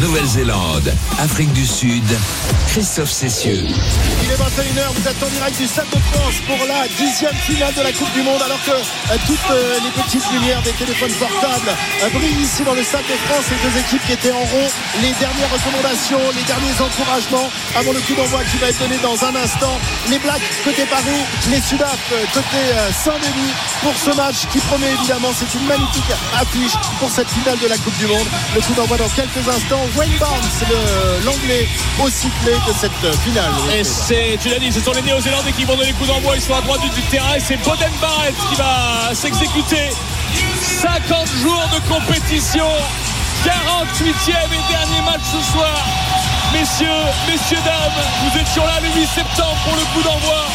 Nouvelle-Zélande, Afrique du Sud. Christophe Cessieux. Il est 21h, vous êtes en direct du Stade de France pour la dixième finale de la Coupe du Monde alors que euh, toutes euh, les petites lumières des téléphones portables euh, brillent ici dans le Stade de France. Les deux équipes qui étaient en rond, les dernières recommandations, les derniers encouragements avant le coup d'envoi qui va être donné dans un instant. Les Blacks côté Paris, les Sudaf côté Saint-Denis pour ce match qui promet évidemment, c'est une magnifique affiche pour cette finale de la Coupe du Monde. Le coup d'envoi dans quelques instants. Wayne Barnes, l'anglais au sifflet de cette finale. Et c'est, tu l'as dit, ce sont les Néo-Zélandais qui vont donner les coups d'envoi. Ils sont à droite du terrain et c'est Boden Barrett qui va s'exécuter. 50 jours de compétition. 48e et dernier match ce soir. Messieurs, messieurs, dames, nous étions là le 8 septembre pour le coup d'envoi.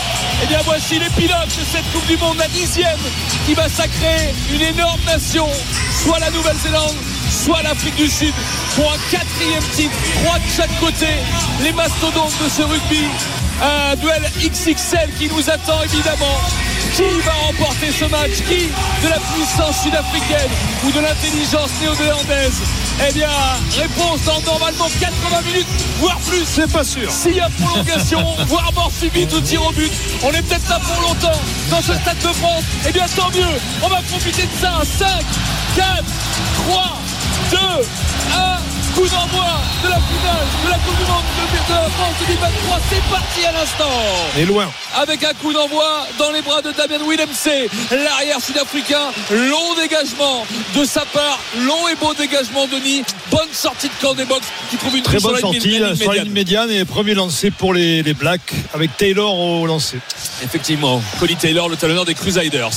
Et bien voici les pilotes de cette Coupe du Monde, la dixième, qui va sacrer une énorme nation, soit la Nouvelle-Zélande, soit l'Afrique du Sud, pour un quatrième titre, trois de chaque côté, les mastodontes de ce rugby. Un duel XXL qui nous attend évidemment. Qui va remporter ce match? Qui de la puissance sud-africaine ou de l'intelligence néo-zélandaise? Eh bien, réponse dans normalement 80 minutes, voire plus. C'est pas sûr. S'il y a prolongation, voire mort subite ou tir au but, on est peut-être là pour longtemps dans ce stade de France. Eh bien, tant mieux. On va profiter de ça. 5, 4, 3, 2, 1 coup d'envoi de la finale de la Coupe du Monde de la France 2023. C'est parti à l'instant. Et loin. Avec un coup d'envoi dans les bras de Damien Willemse, l'arrière sud-africain. Long dégagement de sa part, long et beau dégagement de Denis. Bonne sortie de camp des box qui trouve une très bonne sortie sur la ligne médiane et premier lancé pour les, les Blacks avec Taylor au lancer. Effectivement, Collie Taylor, le talonneur des Crusaders.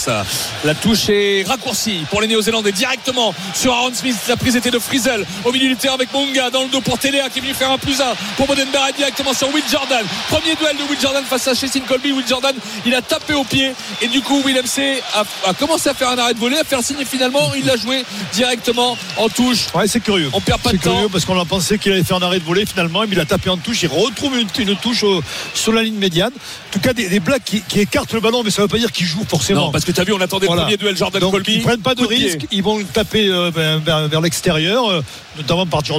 La touche est raccourcie pour les Néo-Zélandais directement sur Aaron Smith. La prise était de Frizel au milieu du terrain avec Monga dans le dos pour Téléa qui est venu faire un plus un pour Boden Barrett directement sur Will Jordan. Premier duel de Will Jordan face à Chestin Colby. Will Jordan, il a tapé au pied et du coup Willem C a, a, commencé à faire un arrêt de volée, à faire signe et finalement il l'a joué directement en touche. Ouais, c'est curieux. On perd pas de curieux temps. parce qu'on a pensé qu'il allait faire un arrêt de volée finalement, mais il a tapé en touche. Il retrouve une, une touche au, sur la ligne médiane. En tout cas, des, des Blacks qui, qui, écartent le ballon, mais ça ne veut pas dire qu'ils jouent forcément. Non, parce que tu as vu, on attendait voilà. le premier duel Jordan Donc, Colby. Ils prennent pas de risque, ils vont taper euh, vers l'extérieur, euh, notamment par Jordan,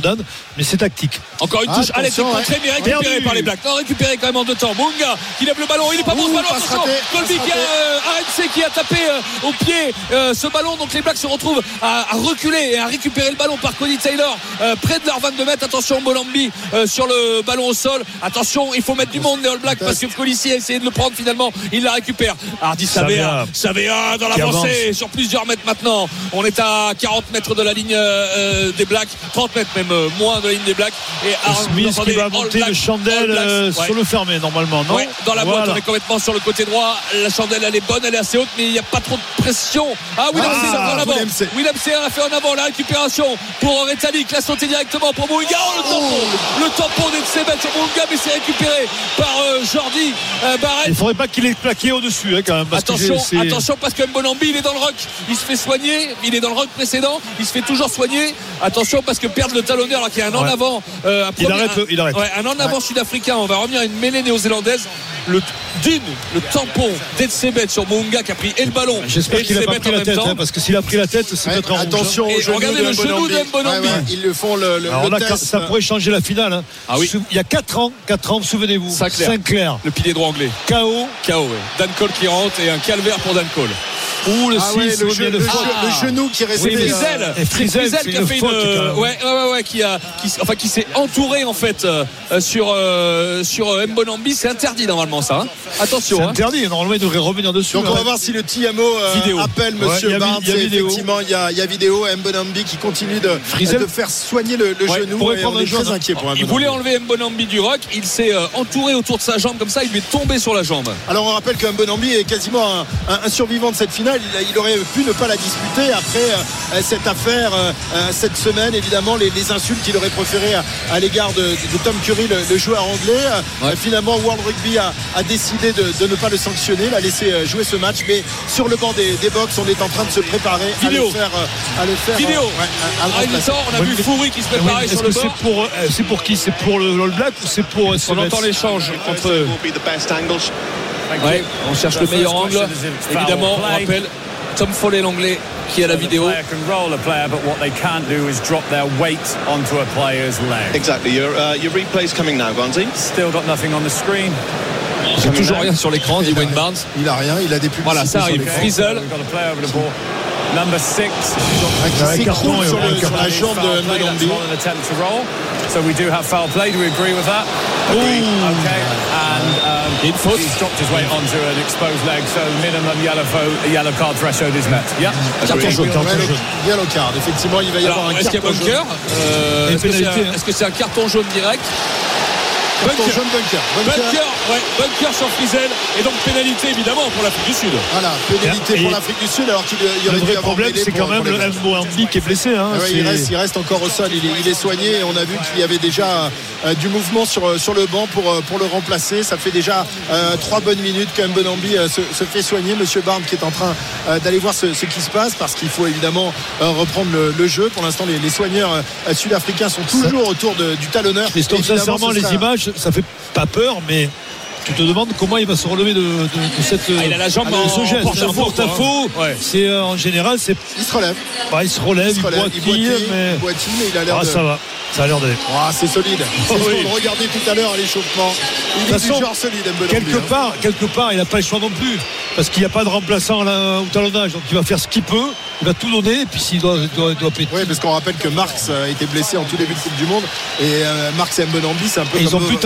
mais c'est tactique. Encore une touche, Alex hein. contrée, mais récupérée par les Blacks. Non, récupérée quand même en deux temps. Munga qui lève le ballon, il est pas bon ce ballon, attention. Colby qui a euh, RNC qui a tapé euh, au pied euh, ce ballon. Donc les Blacks se retrouvent à, à, reculer et à récupérer le ballon par Cody Taylor euh, près de leur 22 mètres. Attention, Molambi euh, sur le ballon au sol. Attention, il faut mettre du monde les All Blacks parce que Colissi a essayé de le prendre finalement. Il la récupère. Hardy Savea, Savea dans l'avancée sur plusieurs mètres maintenant. On est à 40 mètres de la ligne euh, des Blacks, 30 mètres même euh, moins de la ligne des Blacks. Et Aaron, Smith qui va monter le chandelle euh, ouais. sur le fermé normalement, non ouais, Dans la voilà. boîte, on est complètement sur le côté droit. La chandelle, elle est bonne, elle est assez haute, mais il n'y a pas trop de pression. Ah, Willem ah, en avant. Willem a fait en avant la récupération pour Rétalik. La sauté directement pour Mouinga. Oh, le tampon oh. Le tampon d'Etsebet sur Mouinga, mais c'est récupéré par euh, Jordi euh, Barrett. Il ne faudrait pas qu'il ait plaqué au-dessus hein, quand même. Parce attention, que attention, parce que Mbonambi, il est dans le rock. Il se fait soigner. Il est dans le rock précédent. Il se fait toujours soigner. Attention, parce que perdre le talonneur, alors qu'il y a un en ouais. avant. Euh, il, arrête, un, il arrête. Ouais, un en avant ouais. sud-africain. On va revenir à une mêlée néo-zélandaise. Le Dean, le tampon d'Etsebet sur Munga qui a pris et le ballon. J'espère qu'il a pas pris la tête, hein, parce que s'il a pris la tête, c'est peut-être Attention, et regardez le genou de Mbonambi. Ils le font le, le, Alors le là, test. ça pourrait changer la finale. Hein. Ah oui. Il y a 4 ans, 4 ans, souvenez-vous. Sinclair. Sinclair. Le pilier droit anglais. KO. KO, ouais. Dan Cole qui rentre et un calvaire pour Dan Cole. Ouh, le 6, ah ouais, le, ge le, ah. le, genou qui est resté. Oui, Frizel, euh... Frizel, Frizel qui a fait une, une ouais, ouais, ouais, qui a, qui, enfin, qui s'est entouré en fait euh, sur euh, sur Mbonambi. C'est interdit normalement ça. Hein. Attention. C'est hein. interdit. Normalement, il devrait revenir dessus. Donc hein. on va voir si le TMO euh, appelle Monsieur ouais, Barnes. Il y a, vidéo. Effectivement, il y a, il y a vidéo. Mbonambi qui continue de, de faire soigner le, le ouais, genou. Pour est très inquiet pour Il voulait enlever Mbonambi du rock. Il s'est euh, entouré autour de sa jambe comme ça. Il lui est tombé sur la jambe. Alors on rappelle que Mbonambi est quasiment un, un, un survivant de cette finale. Il, il, aurait pu ne pas la disputer après euh, cette affaire euh, cette semaine. Évidemment, les, les insultes qu'il aurait préféré à, à l'égard de, de, Tom Curry, le, le joueur anglais. Ouais. finalement, World Rugby a, a décidé de, de, ne pas le sanctionner, l'a laissé jouer ce match. Mais sur le banc des, des box, on est en train de se préparer Vidéo. à le faire. À le faire Vidéo. Ouais, à, à on a vu Foury qui se préparait oui, sur le banc. C'est pour, c'est pour qui? C'est pour le All Black ou c'est pour On entend l'échange entre. Ouais, on cherche le meilleur angle. Évidemment, on rappelle Tom Follet, l'anglais, qui a la vidéo. Exactly. Your, uh, your replay's coming now, Gonzi. Still got nothing on the screen. J'ai toujours rien sur l'écran, dit Wayne Barnes. Il a rien, il a des publicités. Voilà, ça arrive. Frizzle. Number six. qui s'écroule sur, le- sur la jambe de. So we do have foul play. Do we agree with that? Okay. And um, Une faute. he's dropped his weight onto an exposed leg. So minimum yellow, fo- yellow card threshold is met. Yeah. Carton jaune. Yellow card, effectivement, il va y avoir Alors, un est-ce qu'il y a carton jaune. bunker Euh, Et Est-ce que c'est pénalité, un- hein. est-ce que c'est un carton jaune direct Carton Bunker. jaune, bunker. Bunker. Bunker, ouais, bunker sur Frizzle et donc pénalité évidemment pour l'Afrique du Sud. Voilà, pénalité Et- pour l'Afrique du Sud alors qu'il y Le aurait dû vrai avoir problème, c'est quand même le. Mboambi qui est blessé. hein. Ouais, il, reste, il reste encore au sol, il est, il est soigné et on a vu qu'il y avait déjà euh, du mouvement sur, euh, sur le banc pour, euh, pour le remplacer. Ça fait déjà euh, trois bonnes minutes que Mbonambi euh, se, se fait soigner. Monsieur Barnes qui est en train euh, d'aller voir ce, ce qui se passe parce qu'il faut évidemment euh, reprendre le, le jeu. Pour l'instant, les, les soigneurs euh, sudafricains sont toujours autour de- du talonneur. Christophe, Évidemment, sincèrement, les sera- ça fait pas peur, mais tu te demandes comment il va se relever de, de- de cette. Ah, il a la jambe en ce geste. En porte-à-faux. quoi. Ouais. C'est euh, en général, c'est Il se relève. bah, il se relève, Il il, se relève, il boitille, boitille, mais il boitille, mais il a l'air ah, de. ça va, ça a l'air d'aller. Ah, c'est solide. C'est Oui. ce qu'on regardait tout à l'heure à l'échauffement. Il est du genre solide, Mbonambi, Quelque hein. part, quelque part, il n'a pas le choix non plus, parce qu'il n'y a pas de remplaçant là, au talonnage, donc il va faire ce qu'il peut, il va tout donner, et puis s'il doit, doit, péter. Oui, parce qu'on rappelle que Marx a été blessé en tout début de Coupe du Monde. Et euh, Marx et Mbonambi, c'est un peu Et ils comme ont plus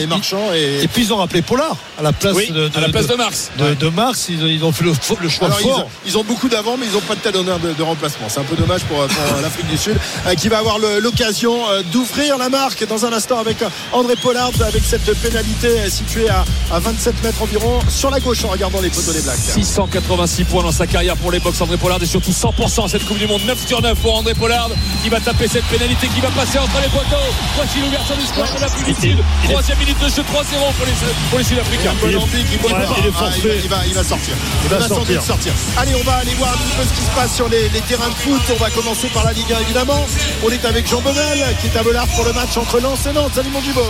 et Marchand. Et... Et puis ils ont rappelé Pollard à la place Oui, de, de- à la place de- de Marx. de- de Marx, ils, ont- ils ont fait le, choix Alors, fort. ils, ils ont beaucoup d'avant, mais ils n'ont pas de talonneur de, de remplacement. C'est un peu dommage pour, pour l'Afrique du Sud, euh, qui va avoir l'occasion euh, d'ouvrir la marque dans un instant avec euh, André Pollard, avec cette pénalité euh, située à, à 27 mètres environ sur la gauche en regardant les poteaux des Blacks. 686 points dans sa carrière pour les box André Pollard et surtout 100% cette Coupe du Monde 9 sur 9 pour André Pollard qui va taper cette pénalité qui va passer entre les poteaux voici l'ouverture du score de du Sud troisième minute de jeu 3-0 pour les, pour les Sud-Africains il est forfait. il, va, il va- il va sortir. Il va sans doute sortir. sortir. Allez, on va aller voir un petit peu ce qui se passe sur les, les terrains de foot. On va commencer par la Ligue 1 évidemment. On est avec Jean Bonnel qui est à Bollard pour le match entre Lens et Nantes. Salut mon Dubo.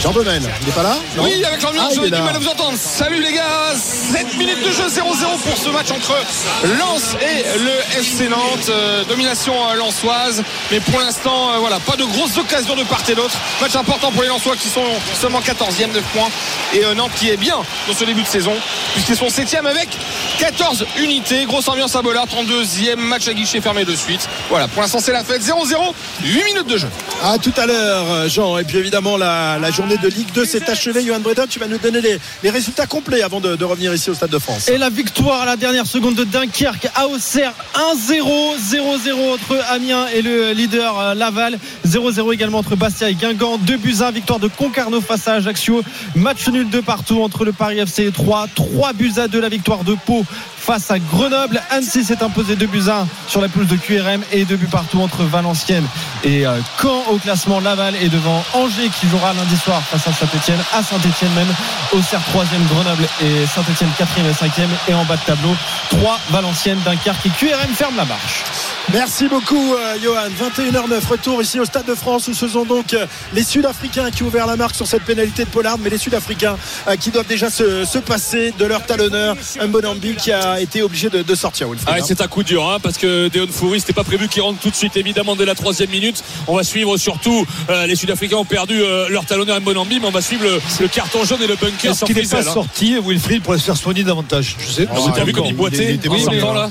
Jean Bonnel, il n'est pas là Non Oui, avec l'ambiance, Ah, du mal à vous entendre. Salut les gars, 7 minutes de jeu 0-0 pour ce match entre Lens et le FC Nantes. Euh, domination euh, lensoise, mais pour l'instant, euh, voilà, pas de grosses occasions de part et d'autre. Match important pour les Lensois qui sont seulement 14e, 9 points. Et euh, Nantes qui est bien dans ce début de saison, puisqu'ils sont 7e avec 14 unités. Grosse ambiance à Bollard, 32e match à guichet fermé de suite. Voilà, pour l'instant, c'est la fête 0-0, 8 minutes de jeu. À tout à l'heure, Jean. Et puis évidemment, la, la journée de Ligue 2 s'est achevée. Johan Bredon, tu vas nous donner les, résultats complets avant de, de revenir ici au Stade de France. Et la victoire à la dernière seconde de Dunkerque à Auxerre 1-0 0-0 entre Amiens et le leader euh, Laval 0-0 également entre Bastia et Guingamp 2 buts 1 victoire de Concarneau face à Ajaccio match nul de partout entre le Paris FC et 3 3 buts à 2 la victoire de Pau face à Grenoble. Annecy s'est imposé 2 buts 1 sur la pelouse de QRM et 2 buts partout entre Valenciennes et euh, Caen au classement Laval est devant Angers qui jouera lundi soir face à Saint-Etienne à Saint-Etienne même Auxerre 3e Grenoble et Saint-Etienne 4e et 5e et en bas de tableau 3 Valenciennes Dunkerque et QRM ferme la marche. Merci beaucoup, euh, Johan. 21h09, retour ici au Stade de France où ce sont donc euh, les Sud-Africains qui ont ouvert la marque sur cette pénalité de Pollard, mais les Sud-Africains qui doivent déjà se, se passer de leur talonneur, Mbonambi qui a été obligé de, de sortir. Wilfried, Ah, hein. c'est un coup dur hein, parce que Deon Foury c'était pas prévu qu'il rentre tout de suite évidemment dès la troisième minute on va suivre surtout euh, les Sud-Africains ont perdu euh, leur talonneur Mbonambi mais on va suivre le, le carton jaune et le bunker Est-ce qu'il n'est pas hein. sorti, Wilfried, pour se faire soigner davantage Je sais. Ah, avez vu comme il il boitait était en bon, sortant mais- là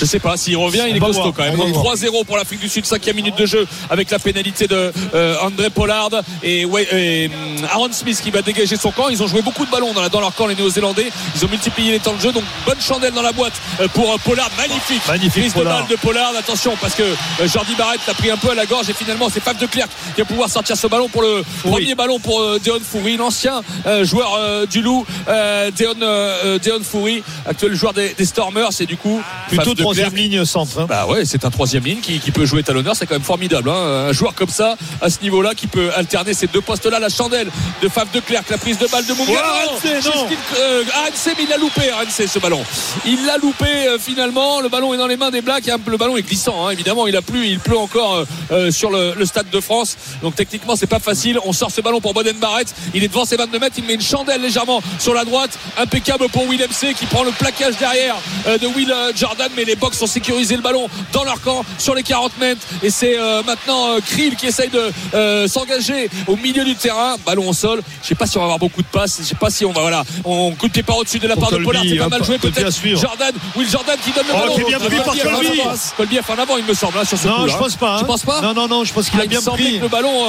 je sais pas, s'il revient, il est costaud quand même. on va Donc voir. 3-0 pour l'Afrique du Sud, cinquième minute de jeu avec la pénalité de euh, André Pollard et, ouais, et, hum, Aaron Smith qui va dégager son camp. Ils ont joué beaucoup de ballons dans, la- dans leur camp, les Néo-Zélandais. Ils ont multiplié les temps de jeu, donc bonne chandelle dans la boîte euh, pour euh, Pollard. Magnifique. Magnifique, Prise de Pollard. balle de Pollard. Attention, parce que euh, Jordi Barrett l'a pris un peu à la gorge et finalement c'est Faf de Clerc qui va pouvoir sortir ce ballon pour le premier ballon pour euh, Deon Foury, l'ancien euh, joueur euh, du Loup, euh, Deon, euh, euh, Deon Foury, actuel joueur des, des Stormers. Et du coup, Plutôt de troisième ligne centre. hein. Bah ouais, c'est un troisième ligne qui, qui peut jouer talonneur, c'est quand même formidable. hein. Un joueur comme ça, à ce niveau-là, qui peut alterner ces deux postes-là. La chandelle de Faf de Clerc, la prise de balle de non. Justine, euh, ah, mais il l'a loupé, Hansen, ce ballon. Il l'a loupé euh, finalement. Le ballon est dans les mains des Blacks. Le ballon est glissant, hein, évidemment. Il a plu, il pleut encore euh, euh, sur le, le stade de France. Donc techniquement, c'est pas facile. On sort ce ballon pour Boden Barrett. Il est devant ses 22 mètres. Il met une chandelle légèrement sur la droite. Impeccable pour Will MC qui prend le plaquage derrière euh, de Will Jordan. Mais les Box ont sécurisé le ballon dans leur camp sur les 40 mètres. Et c'est euh, maintenant euh, Krill qui essaye de euh, s'engager au milieu du terrain. Ballon au sol. Je sais pas si on va avoir beaucoup de passes. Je sais pas si on va voilà. On coup de pied par au-dessus de la part de Pollard. C'est pas hein, mal joué peut-être. Jordan, Will Jordan qui donne le Oh, ballon. bien pris par Colby Colby. en avant. Colby a fait en avant, il me semble, hein, sur ce Non, je pense pas. Tu hein. penses pas Non, non, non, je pense qu'il Ah, a il bien pris. que le ballon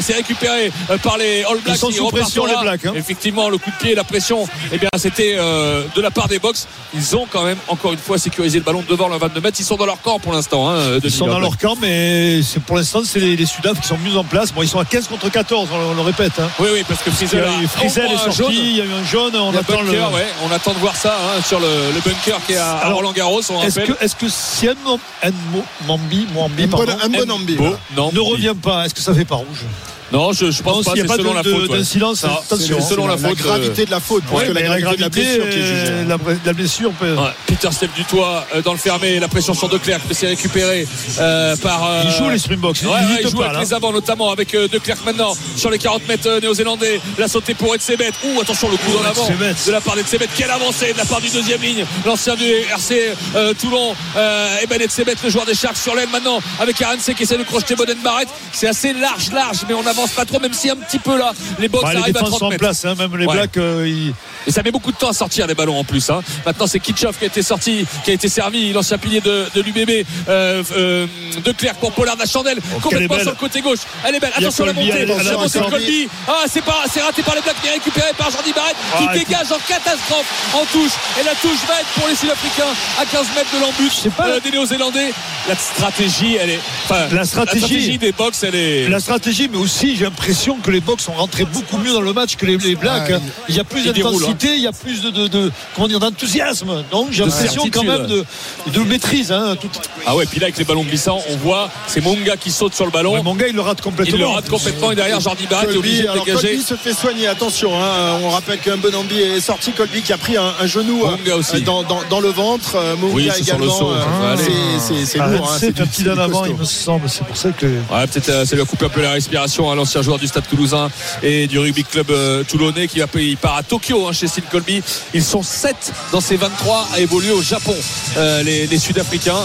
s'est récupéré par les All Blacks. sont Ils sous repartent pression, les Blacks, hein. Effectivement, le coup de pied, la pression, eh bien, c'était de la part des Box. Ils ont quand même, encore une fois, sécurisé le ballon devant le 22 mètres. Ils sont dans leur camp pour l'instant. Hein, Ils sont dans leur camp, mais c'est pour l'instant, c'est les, les Sudaf qui sont mieux en place. Bon, ils sont à 15 contre 14, on, on le répète. hein. Oui, oui, parce que Frizel, est un sorti, jaune. il y a eu un jaune, on attend le. bunker, ouais. On attend de voir ça hein, sur le, le bunker qui est à, Roland Garros. Est-ce que, que si Nmo- Mambi, pardon, Un bon ne revient pas, est-ce que ça fait pas rouge? Non, je, je pense Non, pas. C'est a pas selon la de- faute. de- ouais. d'incidence, Non, attention. c'est selon la la faute. euh, gravité de la faute, parce Ouais, que la gravité de la blessure qui est jugée. euh, la, la blessure peut. Ouais, Peter lève du toit euh, dans le fermé, la pression sur De Klerk qui s'est récupéré euh, par. euh, Il joue les Springboks, hésitent il joue pas, avec là. les avants notamment avec euh, De Klerk maintenant sur les 40 mètres euh, néo-zélandais. La sautée pour Edsebet. Ouh, attention le coup dans l'avant Etzebet. de la part d'Edsebet. Quelle avancée de la part du deuxième ligne, l'ancien du RC Toulon. Et ben Edsebet, le joueur des Sharks sur l'aile maintenant avec Arense qui essaie de crocheter Boden Barrett. C'est assez large, large, mais on n'avance pas trop, même si un petit peu là, les box Bah, les arrivent à défenses 30 sont en place, hein, même les Ouais. Blacks, euh, ils- Et ça met beaucoup de temps à sortir les ballons en plus. Hein. Maintenant, c'est Kitchoff qui a été sorti, qui a été servi, l'ancien pilier de, de l'UBB. Euh, euh, de Clerc pour Pollard la chandelle, Oh, complètement sur le côté gauche. Elle est belle. Attention à la montée. La montée de. Colby. Ah, c'est pas, c'est raté par les Blacks, mais récupéré par Jordi Barrett qui Ah, dégage en catastrophe en touche. Et la touche va être pour les Sud-Africains à 15 mètres de l'embut pas. des Néo-Zélandais. La stratégie, elle est. enfin, La stratégie- des box, elle est. La stratégie, mais aussi j'ai l'impression que les Box sont rentrés beaucoup mieux dans le match que les, les Blacks. Ah, il y a plus d'intensité, il y a plus de, de, de- comment dire d'enthousiasme. Donc j'ai l'impression quand même de, de maîtrise. Hein, tout- Ah ouais, puis là avec les ballons glissants, on voit c'est Monga qui saute sur le ballon. Ouais, mon gars, il le rate complètement. Il le rate complètement et derrière Jordi Barrett est obligé Colby, de alors dégager. Colby se fait soigner, attention. hein. on rappelle qu'un Bonambi est sorti. Colby qui a pris un, un genou euh, Munga aussi. dans, dans- dans le ventre. Euh, Munga Oui, c'est sur le également. saut, euh, c'est- Ah, lourd. hein, c'est un petit d'un du avant, il me semble. C'est pour ça que. Ouais, peut-être euh, ça lui a coupé un peu la respiration à l'ancien joueur du Stade Toulousain et du rugby club euh, toulonnais qui va il part à Tokyo hein, chez Steve Colby. Ils sont 7 dans ces 23 à évoluer au Japon, euh, les, les Sud-Africains.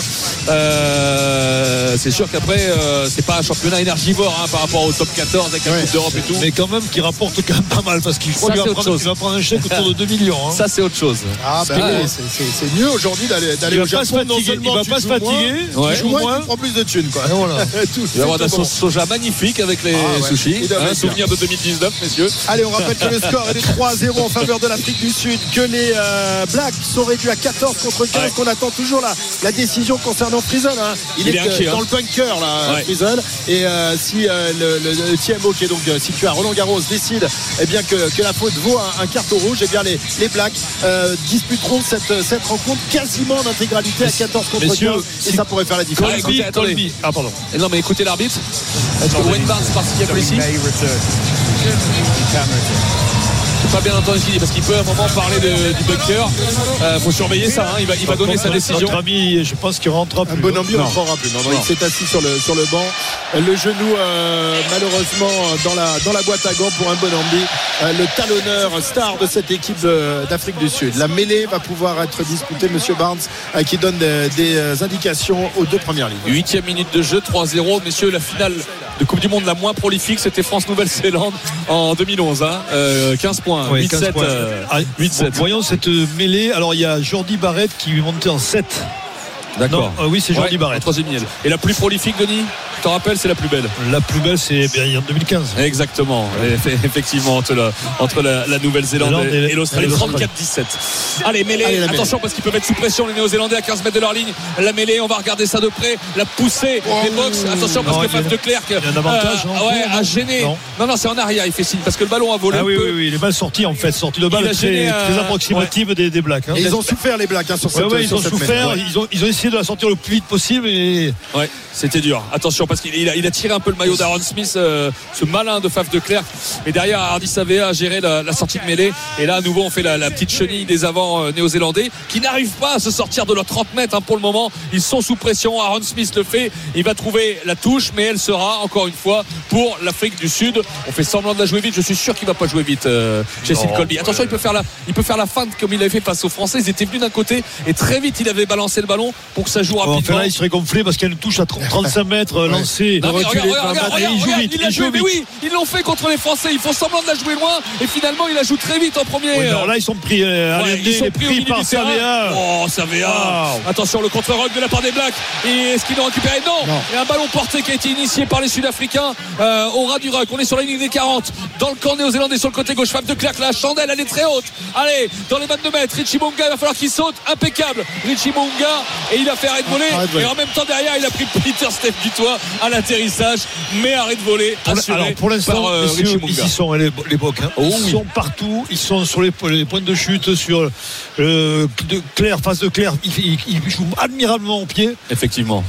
Euh, c'est sûr qu'après euh, c'est pas un championnat énergivore hein, par rapport au top 14 avec la Ouais. Coupe d'Europe et tout. Mais quand même, qui rapporte quand même pas mal parce qu'il va, autre prendre- chose. il va prendre un chèque autour de 2 millions. hein. Ça c'est autre chose. Ah, bah oui, beau, hein. c'est- mieux aujourd'hui d'aller d'aller Il au va pas se Japon. Non seulement il va tu pas se moins, fatiguer, Ouais. Tu joues moins, tu prends plus de thunes. Quoi. Voilà. Tout- Il va y avoir de la sauce soja magnifique avec les Ah sushis. Hein, être souvenir de 2019, messieurs. Allez, on rappelle que le score est de 3-0 en faveur de l'Afrique du Sud, que les euh, Blacks sont réduits à 14 contre 15, Ouais. qu'on attend toujours la, la décision concernant Frizzle. hein. Il, Il est est, euh, inquiet, dans hein. le bunker, là, Ouais. Frizzle. Et euh, si euh, le, le- le TMO, qui est donc euh, situé à Roland Garros, décide eh bien, que, que la faute vaut un, un carton rouge, eh bien, les, les Blacks euh, disputeront cette, cette rencontre quasiment en intégralité à 14 contre Messieurs, 15. Et si- ça pourrait faire la différence. Ah, attendez. Ah, pardon. Et non mais écoutez l'arbitre. Est-ce que Wayne Barnes participe ici J'ai pas bien entendu ce qu'il dit parce qu'il peut à un moment parler de- du bunker. Euh, faut surveiller ça. hein. Il va, il va Par donner contre, sa décision. Notre ami, je pense qu'il rentrera Un plus. bon ambi, on Non. ne croira plus. Non, non, Non. il s'est assis sur le, sur le banc. Le genou, euh, malheureusement, dans la, dans la boîte à gants pour un bon ambi. Euh, le talonneur star de cette équipe d'Afrique du Sud. La mêlée va pouvoir être disputée. Monsieur Barnes, euh, qui donne des, des, euh, indications aux deux premières lignes. Huitième minute de jeu, 3-0. Messieurs, la finale de Coupe du Monde la moins prolifique, c'était France-Nouvelle-Zélande en 2011. hein. Euh, 15 points, Ouais, 8-7. 15 points. euh, Ah, 8-7. bon, voyons cette mêlée. Alors il y a Jordi Barrett qui est monté en 7. D'accord. Non, euh, oui, c'est Jordi Ouais, Barrett. en troisième. Et la plus prolifique, Denis? T'en rappelles, c'est la plus belle. La plus belle, c'est bien en 2015. Exactement, Eff- effectivement, entre la, entre la, la Nouvelle-Zélande Zélande et, l'Australie. et l'Australie. 34-17. Allez, mêlée, Allez, la mêlée. attention parce qu'ils peuvent être sous pression, les Néo-Zélandais à 15 mètres de leur ligne. La mêlée, on va regarder ça de près. La poussée des box. Attention parce Non, que Faf de Clerc il y a un avantage, non ouais, a gêné. Non. Non, non, c'est en arrière, il fait signe parce que le ballon a volé Ah un oui, peu. oui, oui, les balles sorties en fait, sorties de Il a balles très, gêné, euh, très approximatives des, des Blacks. hein. Et ils ont souffert les Blacks hein, sur Ouais, cette ouais, ils sur ont cette souffert, ils ont, ils ont essayé de la sortir le plus vite possible et Ouais, c'était dur. Attention parce qu'il il a, il a tiré un peu le maillot d'Aaron Smith, euh, ce malin de Faf de Clerc. Mais derrière, Hardy Savea a géré la, la sortie de mêlée. Et là, à nouveau, on fait la, la petite chenille des avants euh, néo-zélandais qui n'arrivent pas à se sortir de leurs 30 mètres hein, pour le moment. Ils sont sous pression. Aaron Smith le fait. Il va trouver la touche, mais elle sera encore une fois pour l'Afrique du Sud. On fait semblant de la jouer vite. Je suis sûr qu'il va pas jouer vite, euh, Jesse Colby. Attention, il peut faire la, il peut faire la feinte comme il avait fait face aux Français. Ils étaient venus d'un côté et très vite il avait balancé le ballon pour que ça joue rapidement. enfin, là, il serait gonflé parce qu'il y a une touche à 30 35 mètres euh, lancée. Non, regarde, regarde, regarde, et il joue vite, il l'a il joué, joue mais oui, ils l'ont fait contre les Français. Ils font semblant de la jouer loin et finalement il la joue très vite en premier. Oui, mais alors là, ils sont pris. euh, Ouais, ils sont pris par. Savea. Oh, Savea. Wow. Attention, le contre-rock de la part des Blacks. Et est-ce qu'ils l'ont récupéré? Non. A un ballon porté qui a été initié par les Sud-Africains euh, au ras du rock. On est sur la ligne des 40. Dans le camp néo-zélandais sur le côté gauche. Fab de Clerc, la chandelle, elle est très haute. Allez, dans les 22 mètres. Richie Munga, il va falloir qu'il saute. Impeccable. Richie Munga. Et il a fait arrêt de voler. Arrêt de voler. Et en même temps, derrière, il a pris Peter Steph du toit à l'atterrissage. Mais arrêt de voler. Assuré alors pour l'instant, euh, ils y sont les, les Bocs, hein. Oh ils oui. sont partout, ils sont sur les, les points de chute, sur euh, de Claire, face de Claire, ils, ils- ils jouent admirablement au pied. Effectivement.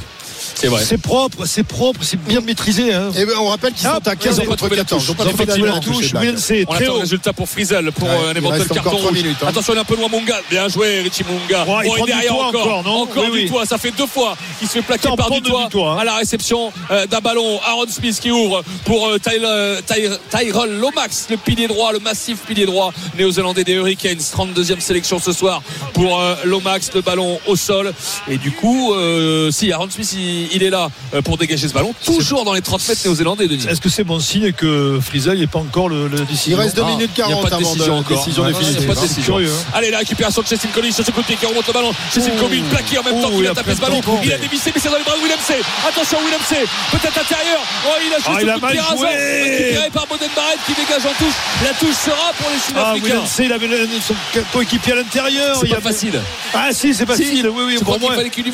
C'est vrai. C'est propre, c'est propre, c'est bien maîtrisé. Hein. Et ben, on rappelle qu'ils sont à 15 ils ont pas contre trouvé la 14. touche. Ils pas trouvé la touche, On très attend le haut. résultat pour Frizel pour Ouais, euh, un il éventuel carton rouge. minutes, hein. Attention, il est un peu loin Munga. Bien joué Richie Munga. Ouais, il du derrière encore, encore, non encore Oui, du toit. Ça fait deux fois qu'il se fait plaquer par du toit, hein. à la réception euh, d'un ballon. Aaron Smith qui ouvre pour euh, Tyrell Lomax, le pilier droit, le massif pilier droit néo-zélandais des Hurricanes. 32e sélection ce soir pour euh, Lomax, le ballon au sol. Et du coup, euh, si Aaron Smith il, il est là euh, pour dégager ce ballon, toujours dans les 30 mètres néo-zélandais, Denis. Est-ce que c'est bon signe que Friza n'est pas encore le, le Il décision reste 2 Ah, minutes il n'y a 40 pas de avant décision de encore. décision Ouais, définitive. il pas de hein. décision. curieux, hein. Allez, la récupération de Chestin Collins sur ce côté qui remonte le ballon. Chestin Oh. Collins plaqué en même temps qu'il il a tapé ce ballon. Il a dévissé, mais c'est dans les bras de Willem C. Attention, Willem C. Peut-être intérieur. Oh, il a juste Ah, il le a mal joué. Récupéré par Boden Barrett qui dégage en touche. La touche sera pour les Ah, Sud-Africains. William C, il avait son coéquipier à l'intérieur. c'est il pas a- facile. Ah si, c'est facile. oui, oui, pour moi. il.